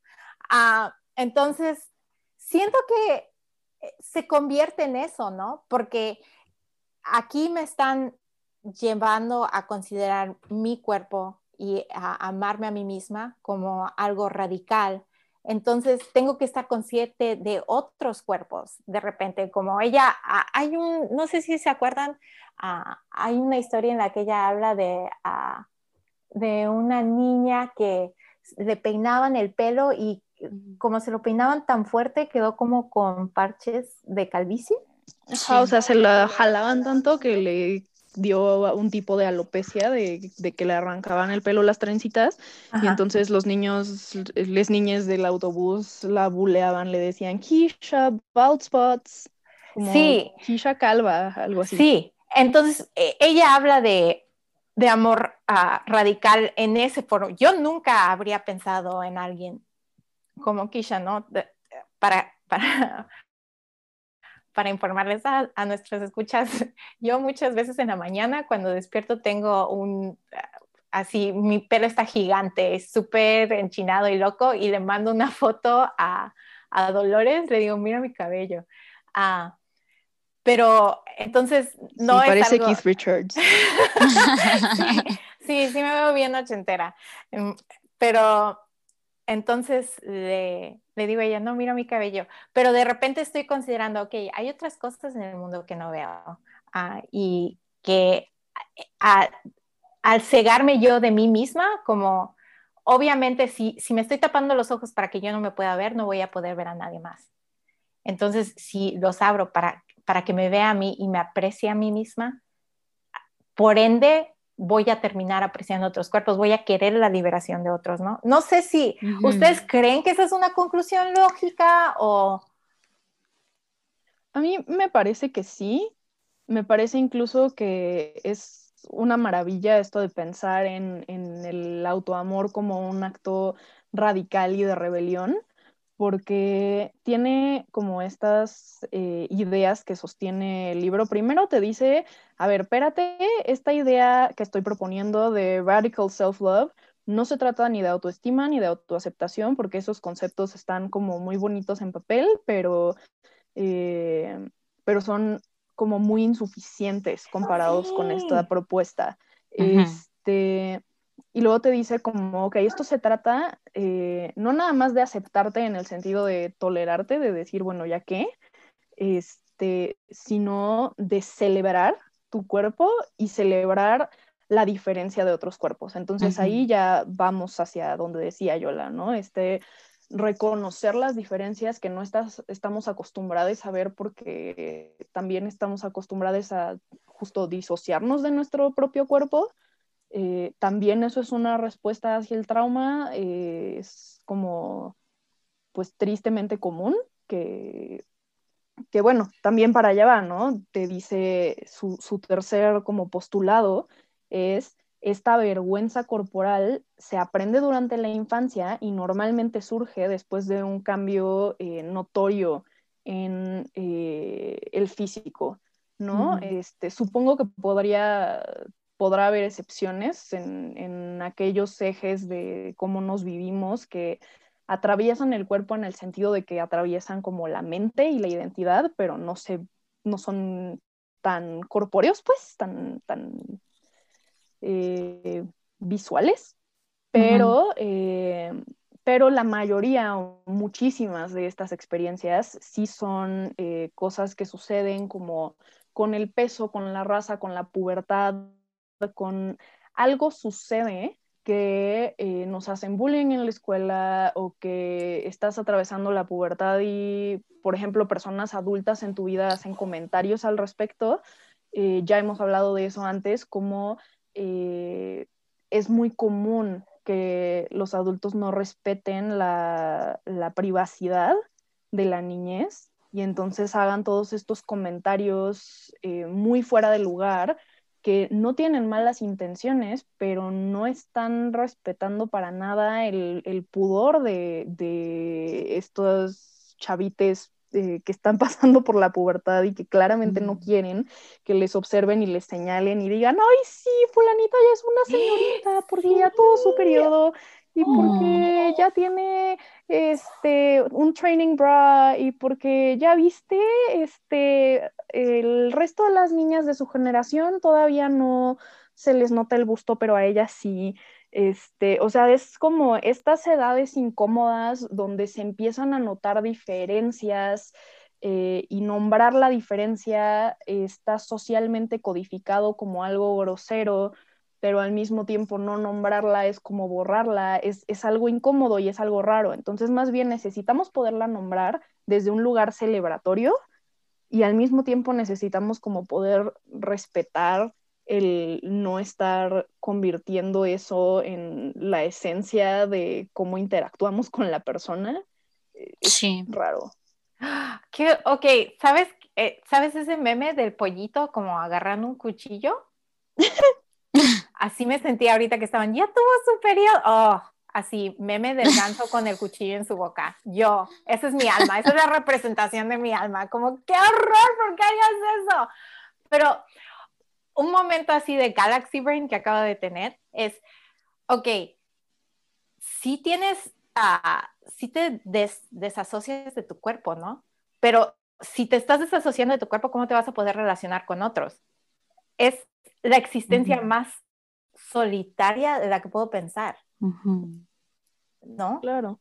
Ah, entonces, siento que eh, se convierte en eso, ¿no? Porque aquí me están llevando a considerar mi cuerpo y a amarme a mí misma como algo radical. Entonces tengo que estar consciente de otros cuerpos. De repente, como ella, hay un, no sé si se acuerdan, hay una historia en la que ella habla de, de una niña que le peinaban el pelo y como se lo peinaban tan fuerte, quedó como con parches de calvicie. o sea, se la jalaban tanto que le dio un tipo de alopecia de, que le arrancaban el pelo las trencitas y entonces los niños, les niñas del autobús la buleaban, le decían Kisha, bald spots, como sí. Kisha calva, algo así. Sí, entonces e, ella habla de, de amor ah, radical en ese foro. Yo nunca habría pensado en alguien como Kisha, ¿no? para, para, para informarles a, a nuestras escuchas, yo muchas veces en la mañana cuando despierto tengo un, así, mi pelo está gigante, es súper enchinado y loco y le mando una foto a, a Dolores, le digo, mira mi cabello. Ah, pero entonces no sí, parece Keith Richards. sí, sí, me veo bien ochentera. Mm, pero entonces le, le, digo a ella, no, mira mi cabello, pero de repente estoy considerando, ok, hay otras cosas en el mundo que no veo ah, y que al cegarme yo de mí misma, como obviamente si, si me estoy tapando los ojos para que yo no me pueda ver, no voy a poder ver a nadie más. Entonces, si los abro para, para que me vea a mí y me aprecie a mí misma, por ende, voy a terminar apreciando otros cuerpos, voy a querer la liberación de otros, ¿no? No sé si ustedes creen que esa es una conclusión lógica o... A mí me parece que sí, me parece incluso que es una maravilla esto de pensar en, en el autoamor como un acto radical y de rebelión porque tiene como estas eh, ideas que sostiene el libro. Primero te dice, a ver, espérate, esta idea que estoy proponiendo de radical self-love no se trata ni de autoestima ni de autoaceptación, porque esos conceptos están como muy bonitos en papel, pero, eh, pero son como muy insuficientes comparados con esta propuesta. Este, y luego te dice como, ok, esto se trata eh, no nada más de aceptarte en el sentido de tolerarte, de decir, bueno, ya qué, este, sino de celebrar tu cuerpo y celebrar la diferencia de otros cuerpos. Entonces ahí ya vamos hacia donde decía Yola, ¿no? Este, reconocer las diferencias que no estás, estamos acostumbrados a ver porque también estamos acostumbrados a justo disociarnos de nuestro propio cuerpo eh, también eso es una respuesta hacia el trauma, eh, es como, pues tristemente común, que, que bueno, también para allá va, ¿no? Te dice su, su tercer como postulado es esta vergüenza corporal se aprende durante la infancia y normalmente surge después de un cambio eh, notorio en el físico, ¿no? este, supongo que podría podrá haber excepciones en, aquellos ejes de cómo nos vivimos que atraviesan el cuerpo en el sentido de que atraviesan como la mente y la identidad, pero no, se, no son tan corpóreos, pues, tan, tan eh, visuales. Pero, eh, pero la mayoría o muchísimas de estas experiencias sí son eh, cosas que suceden como con el peso, con la raza, con la pubertad, con algo sucede que eh, nos hacen bullying en la escuela o que estás atravesando la pubertad y, por ejemplo, personas adultas en tu vida hacen comentarios al respecto. Eh, ya hemos hablado de eso antes, como eh, es muy común que los adultos no respeten la, la privacidad de la niñez y entonces hagan todos estos comentarios muy fuera de lugar que no tienen malas intenciones, pero no están respetando para nada el, pudor de, estos chavites eh, que están pasando por la pubertad y que claramente no quieren que les observen y les señalen y digan, ay, sí, fulanita ya es una señorita porque ya tuvo su periodo y porque ya tiene este un training bra y porque ya viste este el resto de las niñas de su generación todavía no se les nota el busto, pero a ellas sí. Este, o sea, es como estas edades incómodas donde se empiezan a notar diferencias eh, y nombrar la diferencia está socialmente codificado como algo grosero pero al mismo tiempo no nombrarla es como borrarla, es, algo incómodo y es algo raro. Entonces, más bien necesitamos poderla nombrar desde un lugar celebratorio y al mismo tiempo necesitamos como poder respetar el no estar convirtiendo eso en la esencia de cómo interactuamos con la persona. Es sí. raro. ¿Qué? Ok, ¿sabes, eh, ¿sabes ese meme del pollito como agarrando un cuchillo? así me sentía ahorita que estaban, ya tuvo su periodo. Oh, así, meme del ganso con el cuchillo en su boca. Yo, esa es mi alma, esa es la representación de mi alma. Como, qué horror, ¿por qué hagas eso? Pero un momento así de Galaxy Brain que acabo de tener es, ok, si tienes, uh, si te desasocias de tu cuerpo, ¿no? Pero si te estás desasociando de tu cuerpo, ¿cómo te vas a poder relacionar con otros? Es la existencia más solitaria de la que puedo pensar. ¿No? Claro.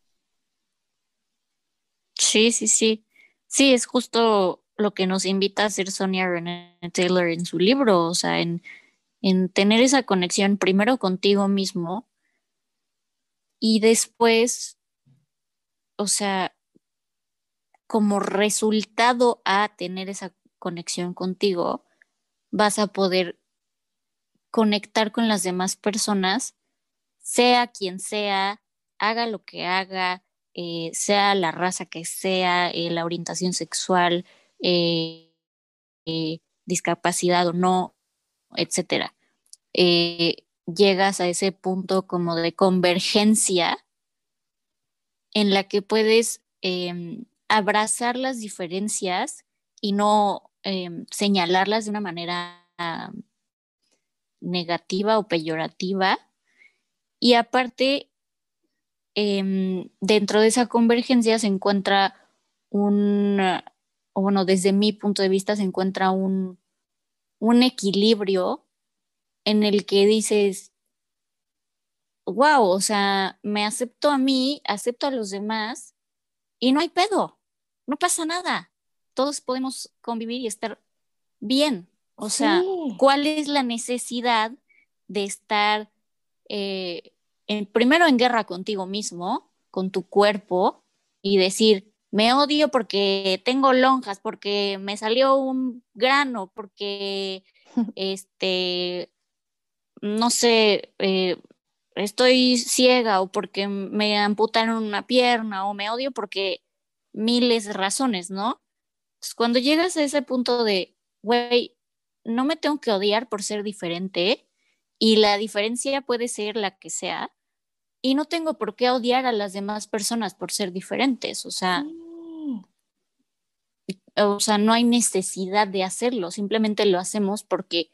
Sí, sí, sí. Sí, es justo lo que nos invita a hacer Sonia René Taylor en su libro, o sea, en, en tener esa conexión primero contigo mismo y después, o sea, como resultado a tener esa conexión contigo, vas a poder conectar con las demás personas, sea quien sea, haga lo que haga, eh, sea la raza que sea, eh, la orientación sexual, eh, discapacidad o no, etcétera. llegas a ese punto como de convergencia en la que puedes em, abrazar las diferencias y no em, señalarlas de una manera negativa o peyorativa. Y aparte, em, dentro de esa convergencia se encuentra un, bueno, desde mi punto de vista se encuentra un, un equilibrio en el que dices, wow, o sea, me acepto a mí, acepto a los demás y no hay pedo, no pasa nada. Todos podemos convivir y estar bien. O sea, ¿cuál es la necesidad de estar eh, primero en guerra contigo mismo, con tu cuerpo, y decir, me odio porque tengo lonjas, porque me salió un grano, porque, este, no sé, eh, estoy ciega o porque me amputaron una pierna o me odio porque miles de razones, ¿no? cuando llegas a ese punto de, güey, no me tengo que odiar por ser diferente y la diferencia puede ser la que sea y no tengo por qué odiar a las demás personas por ser diferentes, o sea, o sea, no hay necesidad de hacerlo, simplemente lo hacemos porque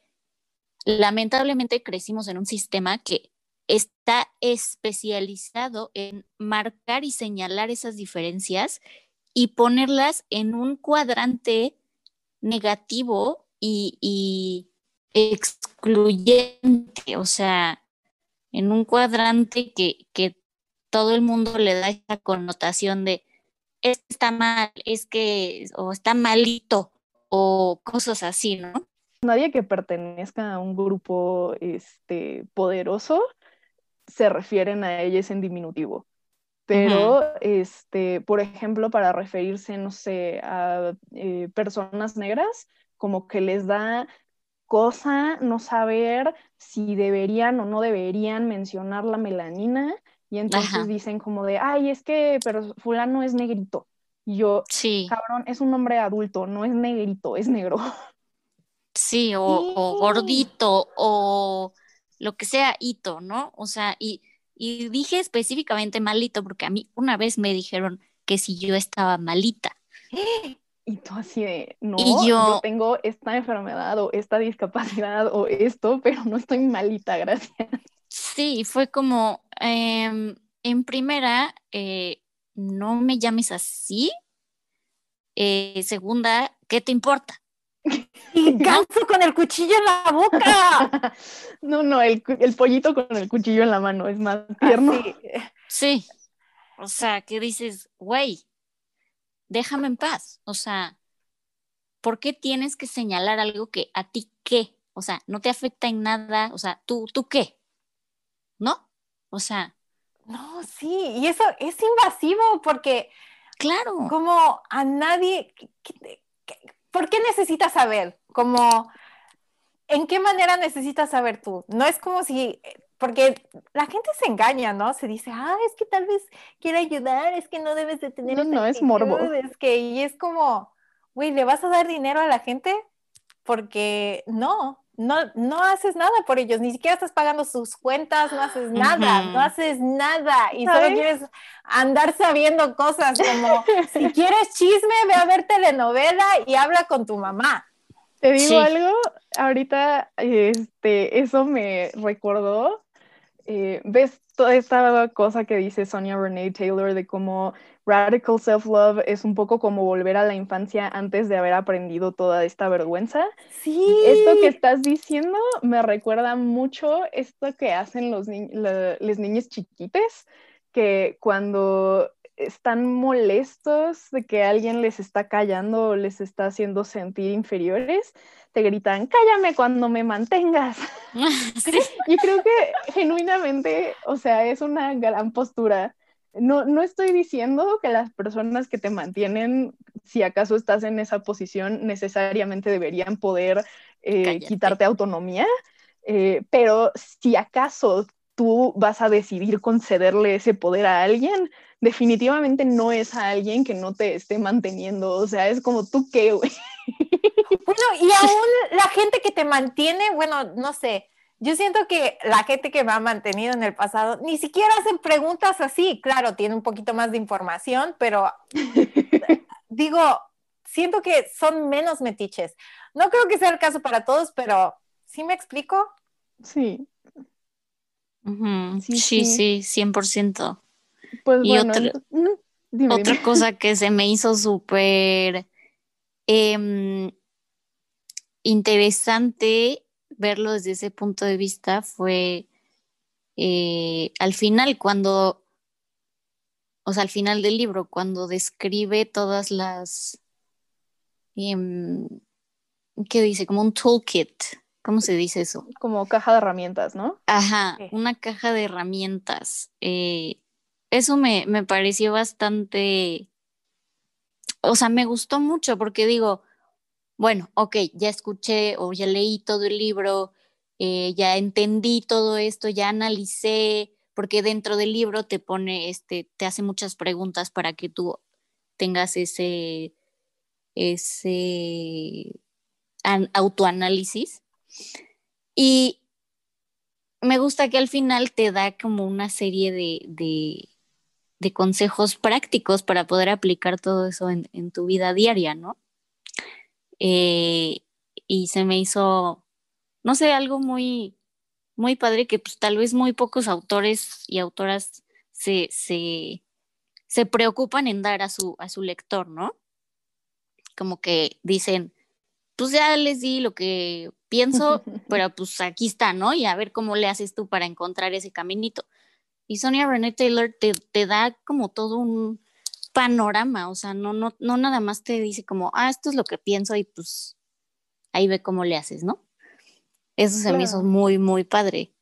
lamentablemente crecimos en un sistema que está especializado en marcar y señalar esas diferencias y ponerlas en un cuadrante negativo y, excluyente, o sea, en un cuadrante que, todo el mundo le da esa connotación de es que está mal, es que o está malito o cosas así, ¿no? Nadie que pertenezca a un grupo este, poderoso se refieren a ellos en diminutivo. Pero, este, por ejemplo, para referirse, no sé, a eh, personas negras, como que les da cosa no saber si deberían o no deberían mencionar la melanina y entonces dicen como de, ay, es que, pero fulano es negrito. Y yo, sí. cabrón, es un hombre adulto, no es negrito, es negro. Sí, o, o gordito, o lo que sea, hito, ¿no? O sea, y, y dije específicamente malito porque a mí una vez me dijeron que si yo estaba malita. Y tú así de, no, yo, tengo esta enfermedad o esta discapacidad o esto, pero no estoy malita, gracias. Sí, fue como, em, en primera, eh, no me llames así. Eh, segunda, ¿qué te importa? Y ganso con el cuchillo en la boca. No, no, el, pollito con el cuchillo en la mano es más tierno. sí. O sea, ¿qué dices, güey, déjame en paz. O sea, ¿por qué tienes que señalar algo que a ti qué? O sea, no te afecta en nada. O sea, ¿tú, tú qué? ¿No? O sea. No, sí, y eso es invasivo porque. Claro. Como a nadie. ¿Por qué necesitas saber? Como. ¿En qué manera necesitas saber tú? No es como si porque la gente se engaña, ¿no? Se dice, ah, es que tal vez quiere ayudar, es que no debes de tener... No, no, es morbo. Es que, y es como, güey, ¿le vas a dar dinero a la gente? Porque no, no, no haces nada por ellos, ni siquiera estás pagando sus cuentas, no haces nada, no haces nada y solo quieres andar sabiendo cosas como, si quieres chisme, ve a ver telenovela y habla con tu mamá. Te digo algo, ahorita este, eso me recordó eh, ves toda esta cosa que dice Sonia Renee Taylor de cómo radical self-love es un poco como volver a la infancia antes de haber aprendido toda esta vergüenza. Sí. Esto que estás diciendo me recuerda mucho esto que hacen los ni las niñas chiquites, que cuando están molestos de que alguien les está callando o les está haciendo sentir inferiores, te gritan, cállame cuando me mantengas. y creo que genuinamente, o sea, es una gran postura. No, no estoy diciendo que las personas que te mantienen, si acaso estás en esa posición, necesariamente deberían poder eh, quitarte autonomía, eh, pero si acaso tú vas a decidir concederle ese poder a alguien, definitivamente no es a alguien que no te esté manteniendo. O sea, es como tú qué, güey. Bueno, y aún la gente que te mantiene, bueno, no sé. Yo siento que la gente que me ha mantenido en el pasado ni siquiera hacen preguntas así. Claro, tiene un poquito más de información, pero digo, siento que son menos metiches. No creo que sea el caso para todos, pero ¿sí me explico? Sí. Sí, sí, sí, 100%. Pues y otra, cosa que se me hizo súper em, interesante verlo desde ese punto de vista fue eh, al final, cuando, o sea, al final del libro, cuando describe todas las, em, ¿qué dice? Como un toolkit. ¿Cómo se dice eso? Como caja de herramientas, ¿no? Ajá, una caja de herramientas. Eh, eso me, pareció bastante, o sea, me gustó mucho porque digo, bueno, ok, ya escuché o ya leí todo el libro, eh, ya entendí todo esto, ya analicé, porque dentro del libro te pone, este, te hace muchas preguntas para que tú tengas ese, ese autoanálisis. Y me gusta que al final te da como una serie de, de consejos prácticos para poder aplicar todo eso en, tu vida diaria, ¿no? Eh, y se me hizo, no sé, algo muy, muy padre que pues tal vez muy pocos autores y autoras se, se, se preocupan en dar a su, a su lector, ¿no? Como que dicen, pues ya les di lo que pienso, pero pues aquí está, ¿no? Y a ver cómo le haces tú para encontrar ese caminito Y Sonia Renee Taylor te, te da como todo un panorama, o sea, no, no, no nada más te dice como, ah, esto es lo que pienso y pues ahí ve cómo le haces, ¿no? Eso se me hizo muy, muy padre.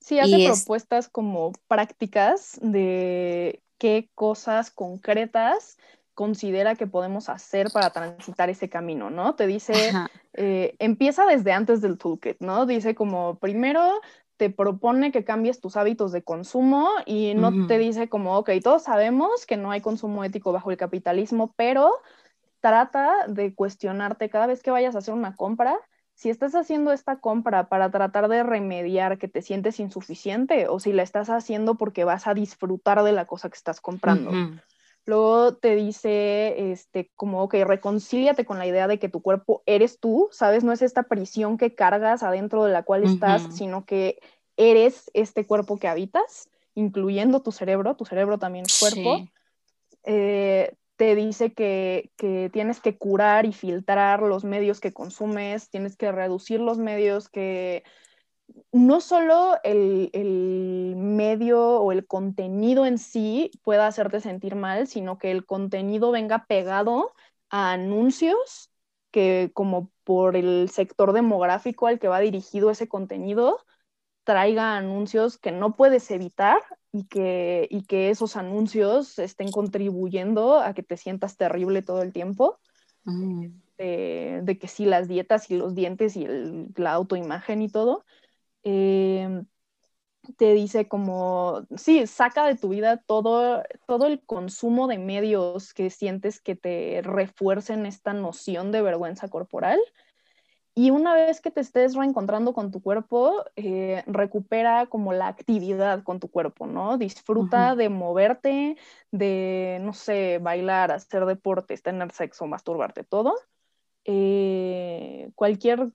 Sí, hace propuestas como prácticas de qué cosas concretas considera que podemos hacer para transitar ese camino, ¿no? Te dice, eh, empieza desde antes del toolkit, ¿no? Dice como, primero te propone que cambies tus hábitos de consumo y no te dice como, ok, todos sabemos que no hay consumo ético bajo el capitalismo, pero trata de cuestionarte cada vez que vayas a hacer una compra, si estás haciendo esta compra para tratar de remediar que te sientes insuficiente o si la estás haciendo porque vas a disfrutar de la cosa que estás comprando. Luego te dice, este, como, ok, reconcíliate con la idea de que tu cuerpo eres tú, ¿sabes? No es esta prisión que cargas adentro de la cual estás, sino que eres este cuerpo que habitas, incluyendo tu cerebro, tu cerebro también es cuerpo. Eh, te dice que, que, tienes que curar y filtrar los medios que consumes, tienes que reducir los medios que no solo el, medio o el contenido en sí pueda hacerte sentir mal, sino que el contenido venga pegado a anuncios que como por el sector demográfico al que va dirigido ese contenido, traiga anuncios que no puedes evitar y que, y que esos anuncios estén contribuyendo a que te sientas terrible todo el tiempo. Mm. de, que sí, las dietas y los dientes y la autoimagen y todo. Em, te dice como, sí, saca de tu vida todo, todo el consumo de medios que sientes que te refuercen esta noción de vergüenza corporal. Y una vez que te estés reencontrando con tu cuerpo, eh, recupera como la actividad con tu cuerpo, ¿no? Disfruta de moverte, de, no sé, bailar, hacer deportes, tener sexo, masturbarte, todo. Eh, cualquier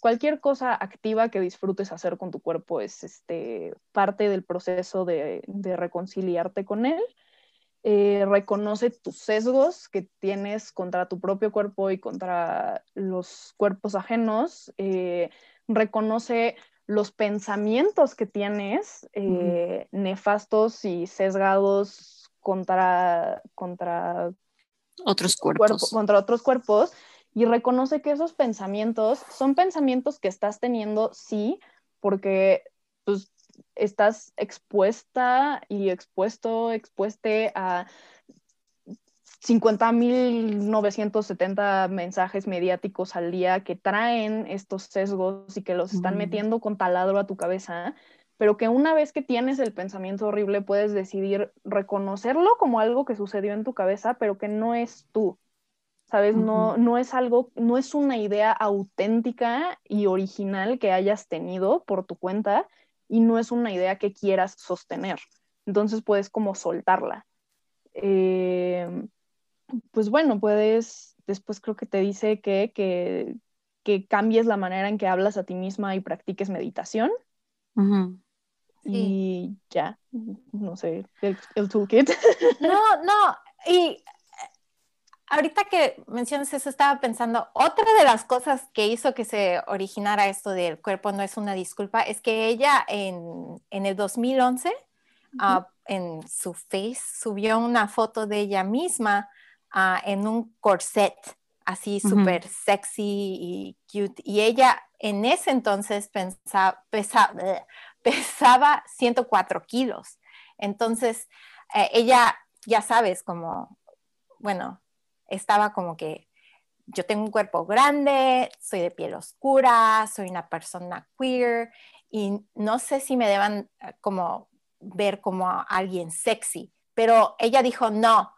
cualquier cosa activa que disfrutes hacer con tu cuerpo es este, parte del proceso de, reconciliarte con él. Eh, reconoce tus sesgos que tienes contra tu propio cuerpo y contra los cuerpos ajenos. Eh, reconoce los pensamientos que tienes eh, nefastos y sesgados contra, contra otros cuerpos. contra otros cuerpos y reconoce que esos pensamientos son pensamientos que estás teniendo, sí, porque pues, estás expuesta y expuesto, expueste a 50.970 mensajes mediáticos al día que traen estos sesgos y que los están metiendo con taladro a tu cabeza, pero que una vez que tienes el pensamiento horrible puedes decidir reconocerlo como algo que sucedió en tu cabeza, pero que no es tú, ¿sabes? No, no es algo, no es una idea auténtica y original que hayas tenido por tu cuenta y no es una idea que quieras sostener. Entonces puedes como soltarla. Eh, pues bueno, puedes, después creo que te dice que, que, cambies la manera en que hablas a ti misma y practiques meditación. Y ya, no sé, el, el toolkit. No, no, y ahorita que mencionas eso, estaba pensando, otra de las cosas que hizo que se originara esto del cuerpo no es una disculpa, es que ella en, el 2011, ah, en su face, subió una foto de ella misma ah, en un corset, así súper sexy y cute. Y ella en ese entonces pensaba, pesaba 104 kilos. Entonces, eh, ella, ya sabes, como, bueno, estaba como que yo tengo un cuerpo grande, soy de piel oscura, soy una persona queer y no sé si me deban eh, como ver como alguien sexy, pero ella dijo no,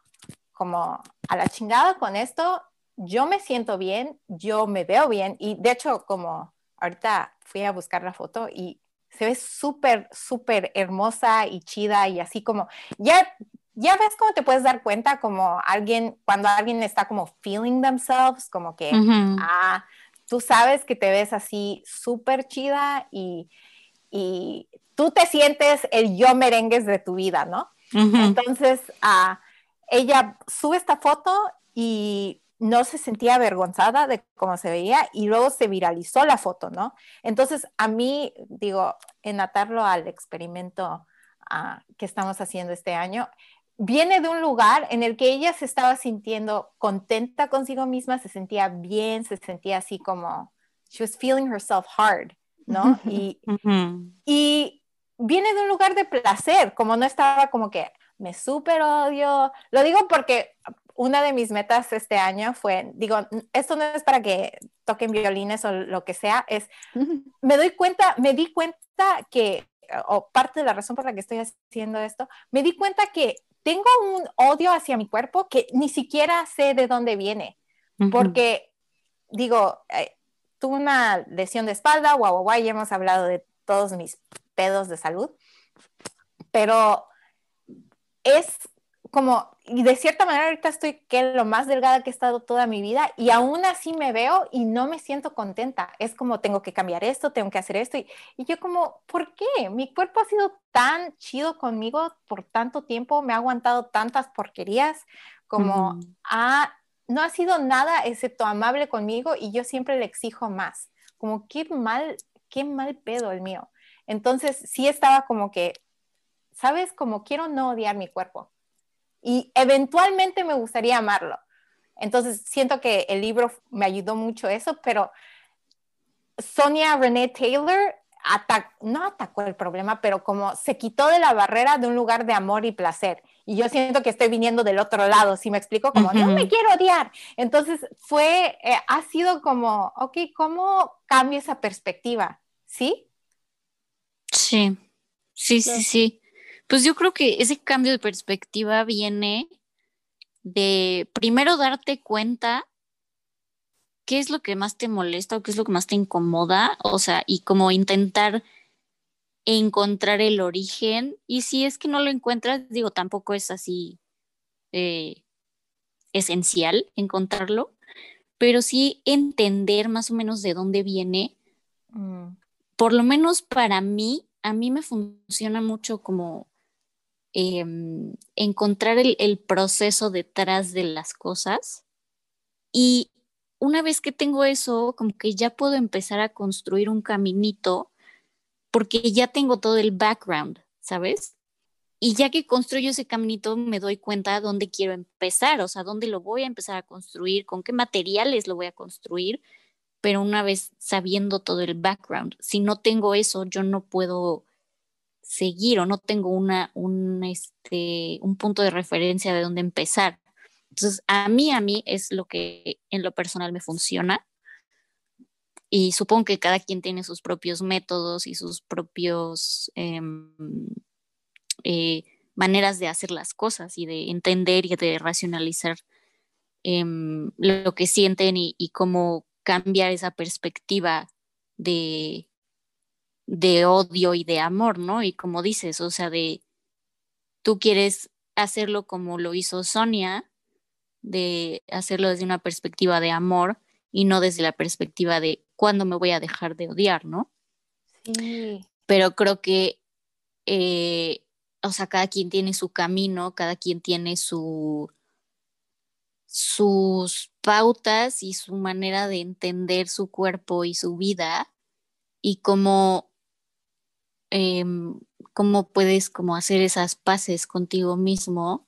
como a la chingada con esto, yo me siento bien, yo me veo bien y de hecho como ahorita fui a buscar la foto y se ve súper, súper hermosa y chida y así como, ya ya ves cómo te puedes dar cuenta como alguien, cuando alguien está como feeling themselves, como que, ah, tú sabes que te ves así súper chida y, y, tú te sientes el yo merengues de tu vida, ¿no? Entonces, ah, ella sube esta foto y no se sentía avergonzada de cómo se veía y luego se viralizó la foto, ¿no? Entonces, a mí, digo, en atarlo al experimento ah, que estamos haciendo este año, viene de un lugar en el que ella se estaba sintiendo contenta consigo misma, se sentía bien, se sentía así como, she was feeling herself hard, ¿no? Y, y viene de un lugar de placer, como no estaba como que me super odio. Lo digo porque una de mis metas este año fue, digo, esto no es para que toquen violines o lo que sea, es, me doy cuenta, me di cuenta que, o parte de la razón por la que estoy haciendo esto, me di cuenta que tengo un odio hacia mi cuerpo que ni siquiera sé de dónde viene, porque digo, eh, tuve una lesión de espalda, guau, guau, ya hemos hablado de todos mis pedos de salud, pero es como, y de cierta manera ahorita estoy que lo más delgada que he estado toda mi vida y aún así me veo y no me siento contenta. Es como tengo que cambiar esto, tengo que hacer esto y, y yo como, ¿por qué? Mi cuerpo ha sido tan chido conmigo por tanto tiempo, me ha aguantado tantas porquerías, como ha, no ha sido nada excepto amable conmigo y yo siempre le exijo más. Como qué mal, qué mal pedo el mío. Entonces sí estaba como que, ¿sabes? Como quiero no odiar mi cuerpo y eventualmente me gustaría amarlo. Entonces, siento que el libro me ayudó mucho eso, pero Sonia Renee Taylor no atacó el problema, pero como se quitó de la barrera de un lugar de amor y placer. Y yo siento que estoy viniendo del otro lado, si me explico, como no me quiero odiar. Entonces fue, eh, ha sido como, ok, ¿cómo cambio esa perspectiva? ¿Sí? Sí, sí, sí, sí. Pues yo creo que ese cambio de perspectiva viene de primero darte cuenta qué es lo que más te molesta o qué es lo que más te incomoda, o sea, y como intentar encontrar el origen. Y si es que no lo encuentras, digo, tampoco es así eh, esencial encontrarlo, pero sí entender más o menos de dónde viene. Mm. Por lo menos para mí, a mí me funciona mucho como Em, encontrar el, proceso detrás de las cosas. Y una vez que tengo eso, como que ya puedo empezar a construir un caminito porque ya tengo todo el background, ¿sabes? Y ya que construyo ese caminito, me doy cuenta dónde quiero empezar, o sea, dónde lo voy a empezar a construir, con qué materiales lo voy a construir, pero una vez sabiendo todo el background, si no tengo eso, yo no puedo seguir o no tengo una, un, este, un punto de referencia de dónde empezar. Entonces, a mí, a mí es lo que en lo personal me funciona. Y supongo que cada quien tiene sus propios métodos y sus propios em, eh, maneras de hacer las cosas y de entender y de racionalizar em, lo que sienten y, y, cómo cambiar esa perspectiva de, de odio y de amor, ¿no? Y como dices, o sea, de tú quieres hacerlo como lo hizo Sonia, de hacerlo desde una perspectiva de amor y no desde la perspectiva de cuándo me voy a dejar de odiar, ¿no? Sí. Pero creo que, eh, o sea, cada quien tiene su camino, cada quien tiene su, sus pautas y su manera de entender su cuerpo y su vida y cómo Em, cómo puedes como hacer esas paces contigo mismo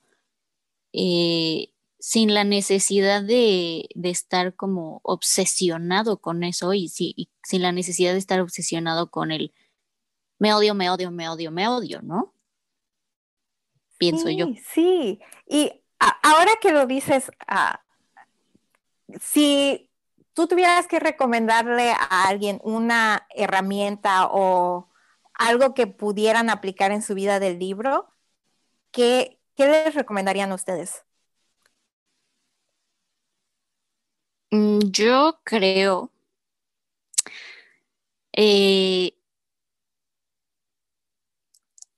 eh, sin la necesidad de, estar como obsesionado con eso y, sin la necesidad de estar obsesionado con el me odio, me odio, me odio, me odio, ¿no? Pienso yo. Sí, y ahora que lo dices, ah, si tú tuvieras que recomendarle a alguien una herramienta o algo que pudieran aplicar en su vida del libro, ¿qué, les recomendarían a ustedes? Mm, yo creo eh,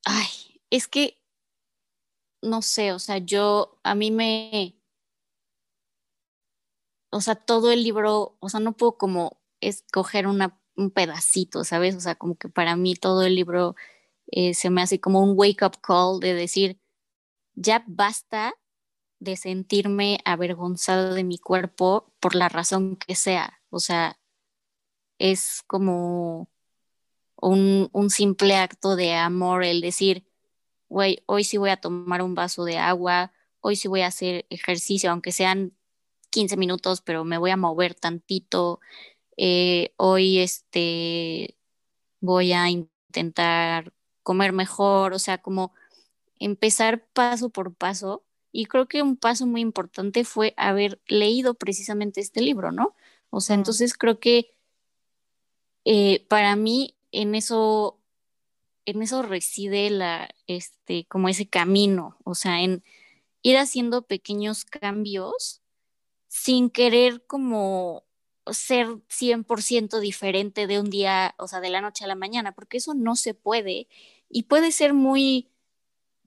ay, es que no sé, o sea, yo a mí me o sea, todo el libro, o sea, no puedo como escoger una un pedacito, ¿sabes? O sea, como que para mí todo el libro eh, se me hace como un wake up call de decir, ya basta de sentirme avergonzado de mi cuerpo por la razón que sea. O sea, es como un, un simple acto de amor el decir, güey, hoy sí voy a tomar un vaso de agua, hoy sí voy a hacer ejercicio, aunque sean 15 minutos, pero me voy a mover tantito. Eh, hoy este, voy a intentar comer mejor, o sea, como empezar paso por paso. Y creo que un paso muy importante fue haber leído precisamente este libro, ¿no? O sea, entonces creo que eh, para mí en eso, en eso reside la, este, como ese camino, o sea, en ir haciendo pequeños cambios sin querer como ser 100% diferente de un día, o sea, de la noche a la mañana, porque eso no se puede y puede ser muy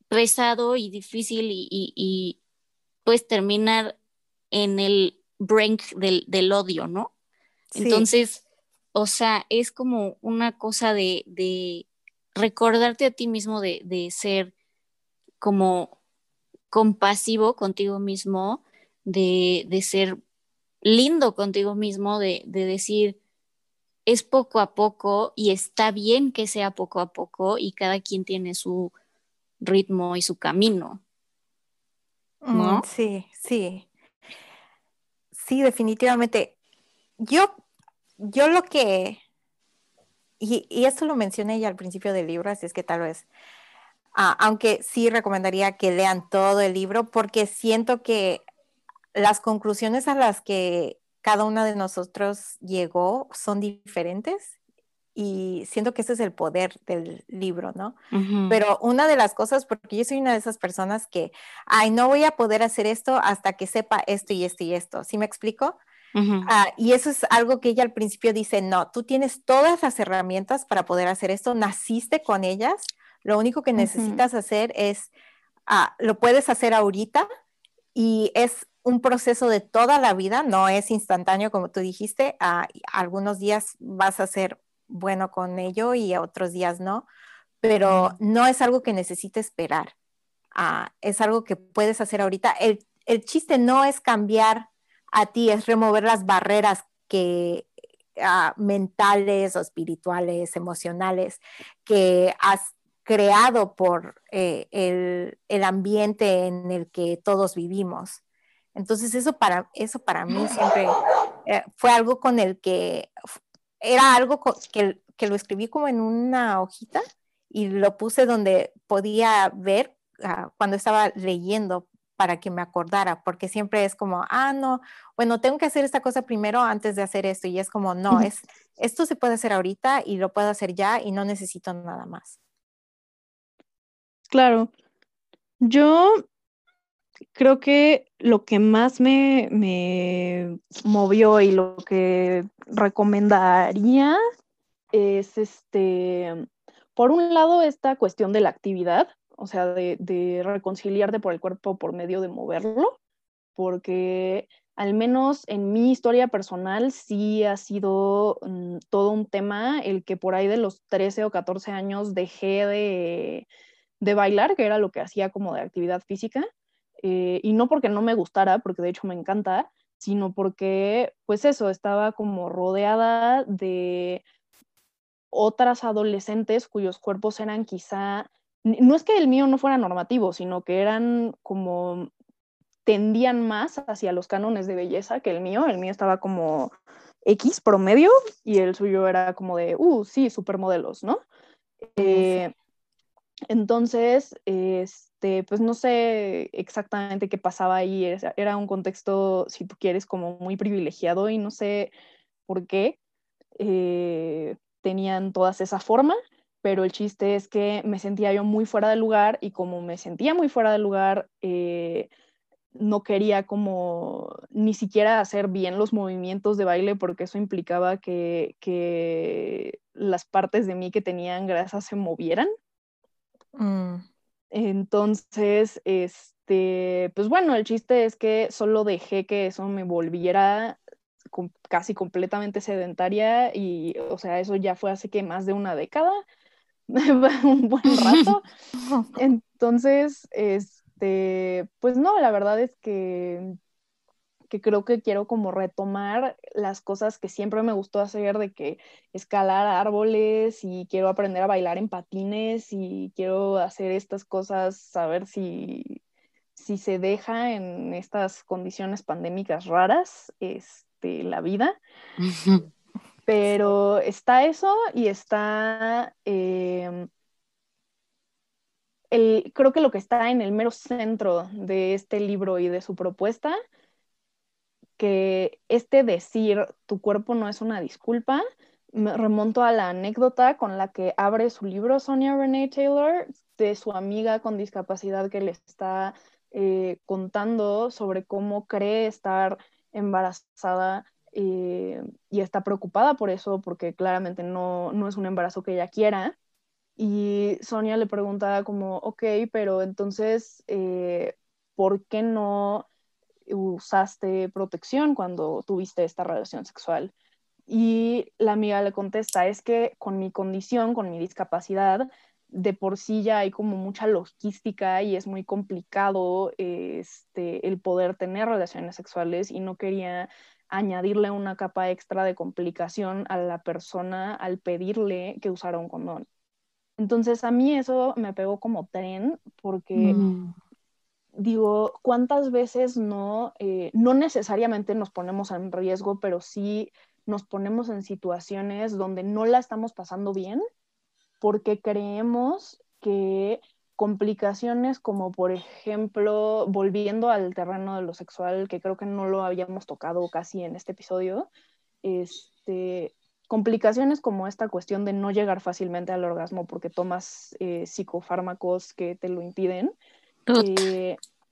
pesado y difícil y, puedes terminar en el brink del, odio, ¿no? Entonces, o sea, es como una cosa de, recordarte a ti mismo de, de ser como compasivo contigo mismo, de, de ser lindo contigo mismo, de, de, decir, es poco a poco y está bien que sea poco a poco y cada quien tiene su ritmo y su camino. ¿No? Mm, sí, sí. Sí, definitivamente. Yo, yo lo que, y, y esto lo mencioné ya al principio del libro, así es que tal vez Ah, aunque sí recomendaría que lean todo el libro porque siento que las conclusiones a las que cada una de nosotros llegó son diferentes y siento que ese es el poder del libro, ¿no? Pero una de las cosas, porque yo soy una de esas personas que, ay, no voy a poder hacer esto hasta que sepa esto y esto y esto, ¿sí me explico? Ah, y eso es algo que ella al principio dice, no, tú tienes todas las herramientas para poder hacer esto, naciste con ellas, lo único que necesitas hacer es, ah, lo puedes hacer ahorita y es un proceso de toda la vida, no es instantáneo como tú dijiste. Ah, algunos días vas a ser bueno con ello y otros días no, pero no es algo que necesites esperar. Ah, es algo que puedes hacer ahorita. El, el, chiste no es cambiar a ti, es remover las barreras que mentales o espirituales, emocionales que has creado por eh, el, ambiente en el que todos vivimos. Entonces eso para, eso para mí siempre eh, fue algo con el que era algo que, que, lo escribí como en una hojita y lo puse donde podía ver ah, cuando estaba leyendo para que me acordara, porque siempre es como, ah, no, bueno, tengo que hacer esta cosa primero antes de hacer esto y es como, no, es, esto se puede hacer ahorita y lo puedo hacer ya y no necesito nada más. Claro. Yo creo que lo que más me, me movió y lo que recomendaría es este, por un lado, esta cuestión de la actividad, o sea, de, reconciliarte por el cuerpo por medio de moverlo, porque al menos en mi historia personal sí ha sido mm, todo un tema el que por ahí de los 13 o 14 años dejé de de bailar, que era lo que hacía como de actividad física, eh, y no porque no me gustara, porque de hecho me encanta, sino porque, pues eso, estaba como rodeada de otras adolescentes cuyos cuerpos eran quizá, no es que el mío no fuera normativo, sino que eran como, tendían más hacia los cánones de belleza que el mío, el mío estaba como X promedio y el suyo era como de, uh, sí, supermodelos, ¿no? Eh, entonces, este, pues no sé exactamente qué pasaba ahí, era un contexto, si tú quieres, como muy privilegiado y no sé por qué eh, tenían todas esa forma, pero el chiste es que me sentía yo muy fuera de lugar y como me sentía muy fuera de lugar, eh, no quería como ni siquiera hacer bien los movimientos de baile porque eso implicaba que, las partes de mí que tenían grasa se movieran Mm. Entonces, este, pues bueno, el chiste es que solo dejé que eso me volviera casi completamente sedentaria y, o sea, eso ya fue hace que más de una década, un buen rato. Entonces, este, pues no, la verdad es que que creo que quiero como retomar las cosas que siempre me gustó hacer, de que escalar árboles y quiero aprender a bailar en patines y quiero hacer estas cosas, saber si, si se deja en estas condiciones pandémicas raras este, la vida. Pero está eso y está... Em, el, creo que lo que está en el mero centro de este libro y de su propuesta, que este decir tu cuerpo no es una disculpa, me remonto a la anécdota con la que abre su libro Sonia Renee Taylor de su amiga con discapacidad que le está eh, contando sobre cómo cree estar embarazada eh, y está preocupada por eso porque claramente no, no es un embarazo que ella quiera. Y Sonia le pregunta como, ok, pero entonces, eh, ¿por qué no usaste protección cuando tuviste esta relación sexual? Y la amiga le contesta, es que con mi condición, con mi discapacidad, de por sí ya hay como mucha logística y es muy complicado este, el poder tener relaciones sexuales y no quería añadirle una capa extra de complicación a la persona al pedirle que usara un condón. Entonces a mí eso me pegó como tren porque mm. Digo, ¿cuántas veces no, eh, no necesariamente nos ponemos en riesgo, pero sí nos ponemos en situaciones donde no la estamos pasando bien porque creemos que complicaciones como por ejemplo, volviendo al terreno de lo sexual, que creo que no lo habíamos tocado casi en este episodio, este, complicaciones como esta cuestión de no llegar fácilmente al orgasmo porque tomas eh, psicofármacos que te lo impiden,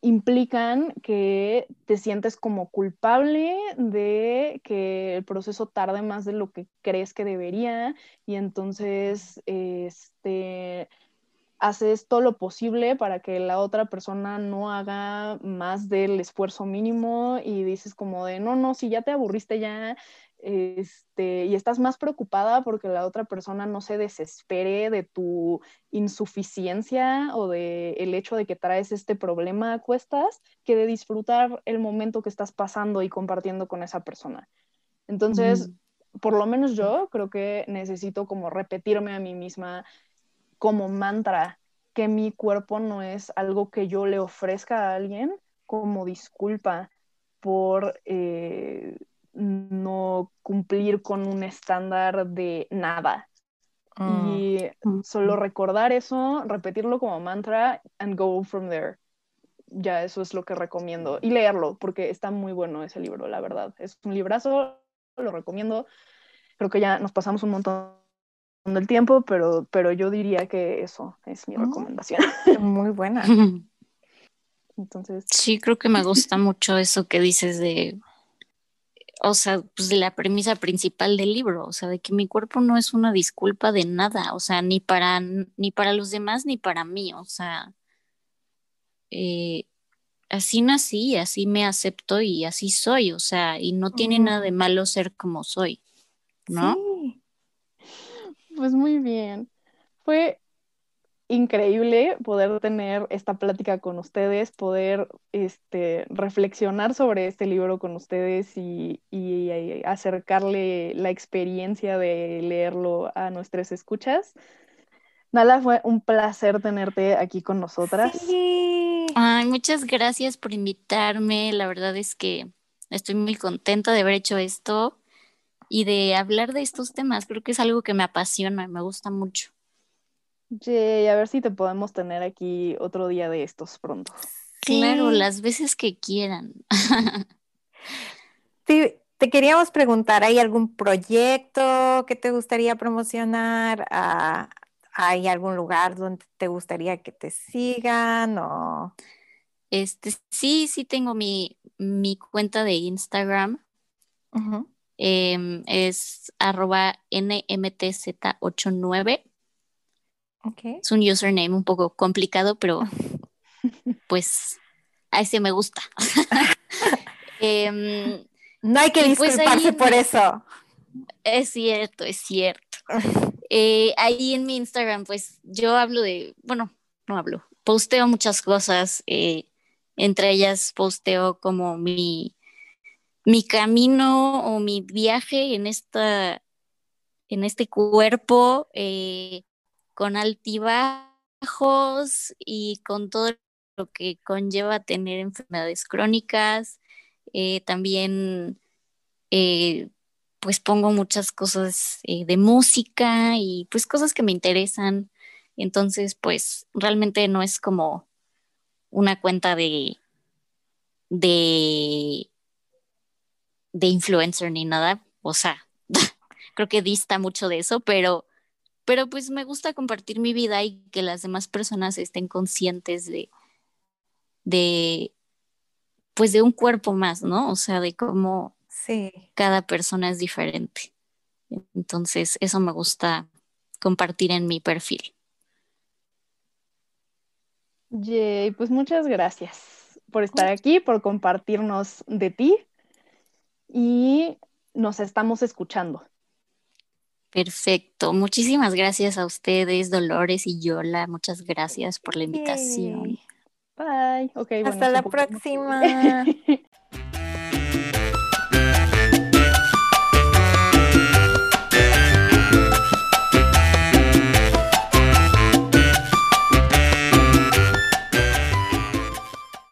implican que te sientes como culpable de que el proceso tarde más de lo que crees que debería y entonces este, haces todo lo posible para que la otra persona no haga más del esfuerzo mínimo y dices como de, no, no, si ya te aburriste ya, este, y estás más preocupada porque la otra persona no se desespere de tu insuficiencia o de el hecho de que traes este problema a cuestas que de disfrutar el momento que estás pasando y compartiendo con esa persona. Entonces, por lo menos yo creo que necesito como repetirme a mí misma como mantra que mi cuerpo no es algo que yo le ofrezca a alguien como disculpa por eh, no cumplir con un estándar de nada. Ah, y solo recordar eso, repetirlo como mantra and go from there. Ya eso es lo que recomiendo. Y leerlo, porque está muy bueno ese libro, la verdad. Es un librazo, lo recomiendo. Creo que ya nos pasamos un montón del tiempo, pero, pero yo diría que eso es mi ah, recomendación. Muy buena. Entonces. Sí, creo que me gusta mucho eso que dices de o sea, pues la premisa principal del libro, o sea, de que mi cuerpo no es una disculpa de nada, o sea, ni para, ni para los demás ni para mí, o sea, eh, así nací, así me acepto y así soy, o sea, y no tiene nada de malo ser como soy, ¿no? Sí. Pues muy bien. Fue increíble poder tener esta plática con ustedes, poder este, reflexionar sobre este libro con ustedes y, acercarle la experiencia de leerlo a nuestras escuchas. Nala, fue un placer tenerte aquí con nosotras. Ay, muchas gracias por invitarme. La verdad es que estoy muy contenta de haber hecho esto y de hablar de estos temas. Creo que es algo que me apasiona, me gusta mucho. Yay, a ver si te podemos tener aquí otro día de estos pronto. Claro, las veces que quieran. te, te, queríamos preguntar, ¿hay algún proyecto que te gustaría promocionar? Ah, ¿Hay algún lugar donde te gustaría que te sigan? O... Este, sí, sí tengo mi, mi cuenta de Instagram. Em, es arroba nmtz89. Es un username un poco complicado, pero pues a ese me gusta. Em, no hay que pues, disculparse por eso. Es cierto, es cierto. Eh, ahí en mi Instagram, pues yo hablo de, bueno, no hablo, posteo muchas cosas, eh, entre ellas posteo como mi, mi camino o mi viaje en esta en este cuerpo eh, con altibajos y con todo lo que conlleva tener enfermedades crónicas. Eh, también eh, pues pongo muchas cosas de música y pues cosas que me interesan. Entonces pues realmente no es como una cuenta de, de influencer ni nada. O sea, creo que dista mucho de eso, pero, pero pues me gusta compartir mi vida y que las demás personas estén conscientes de, de, pues de un cuerpo más, ¿no? O sea, de cómo cada persona es diferente. Entonces, eso me gusta compartir en mi perfil. Yay, pues muchas gracias por estar aquí, por compartirnos de ti y nos estamos escuchando. Perfecto. Muchísimas gracias a ustedes, Dolores y Yola. Muchas gracias por la invitación. Bye. Hasta la próxima.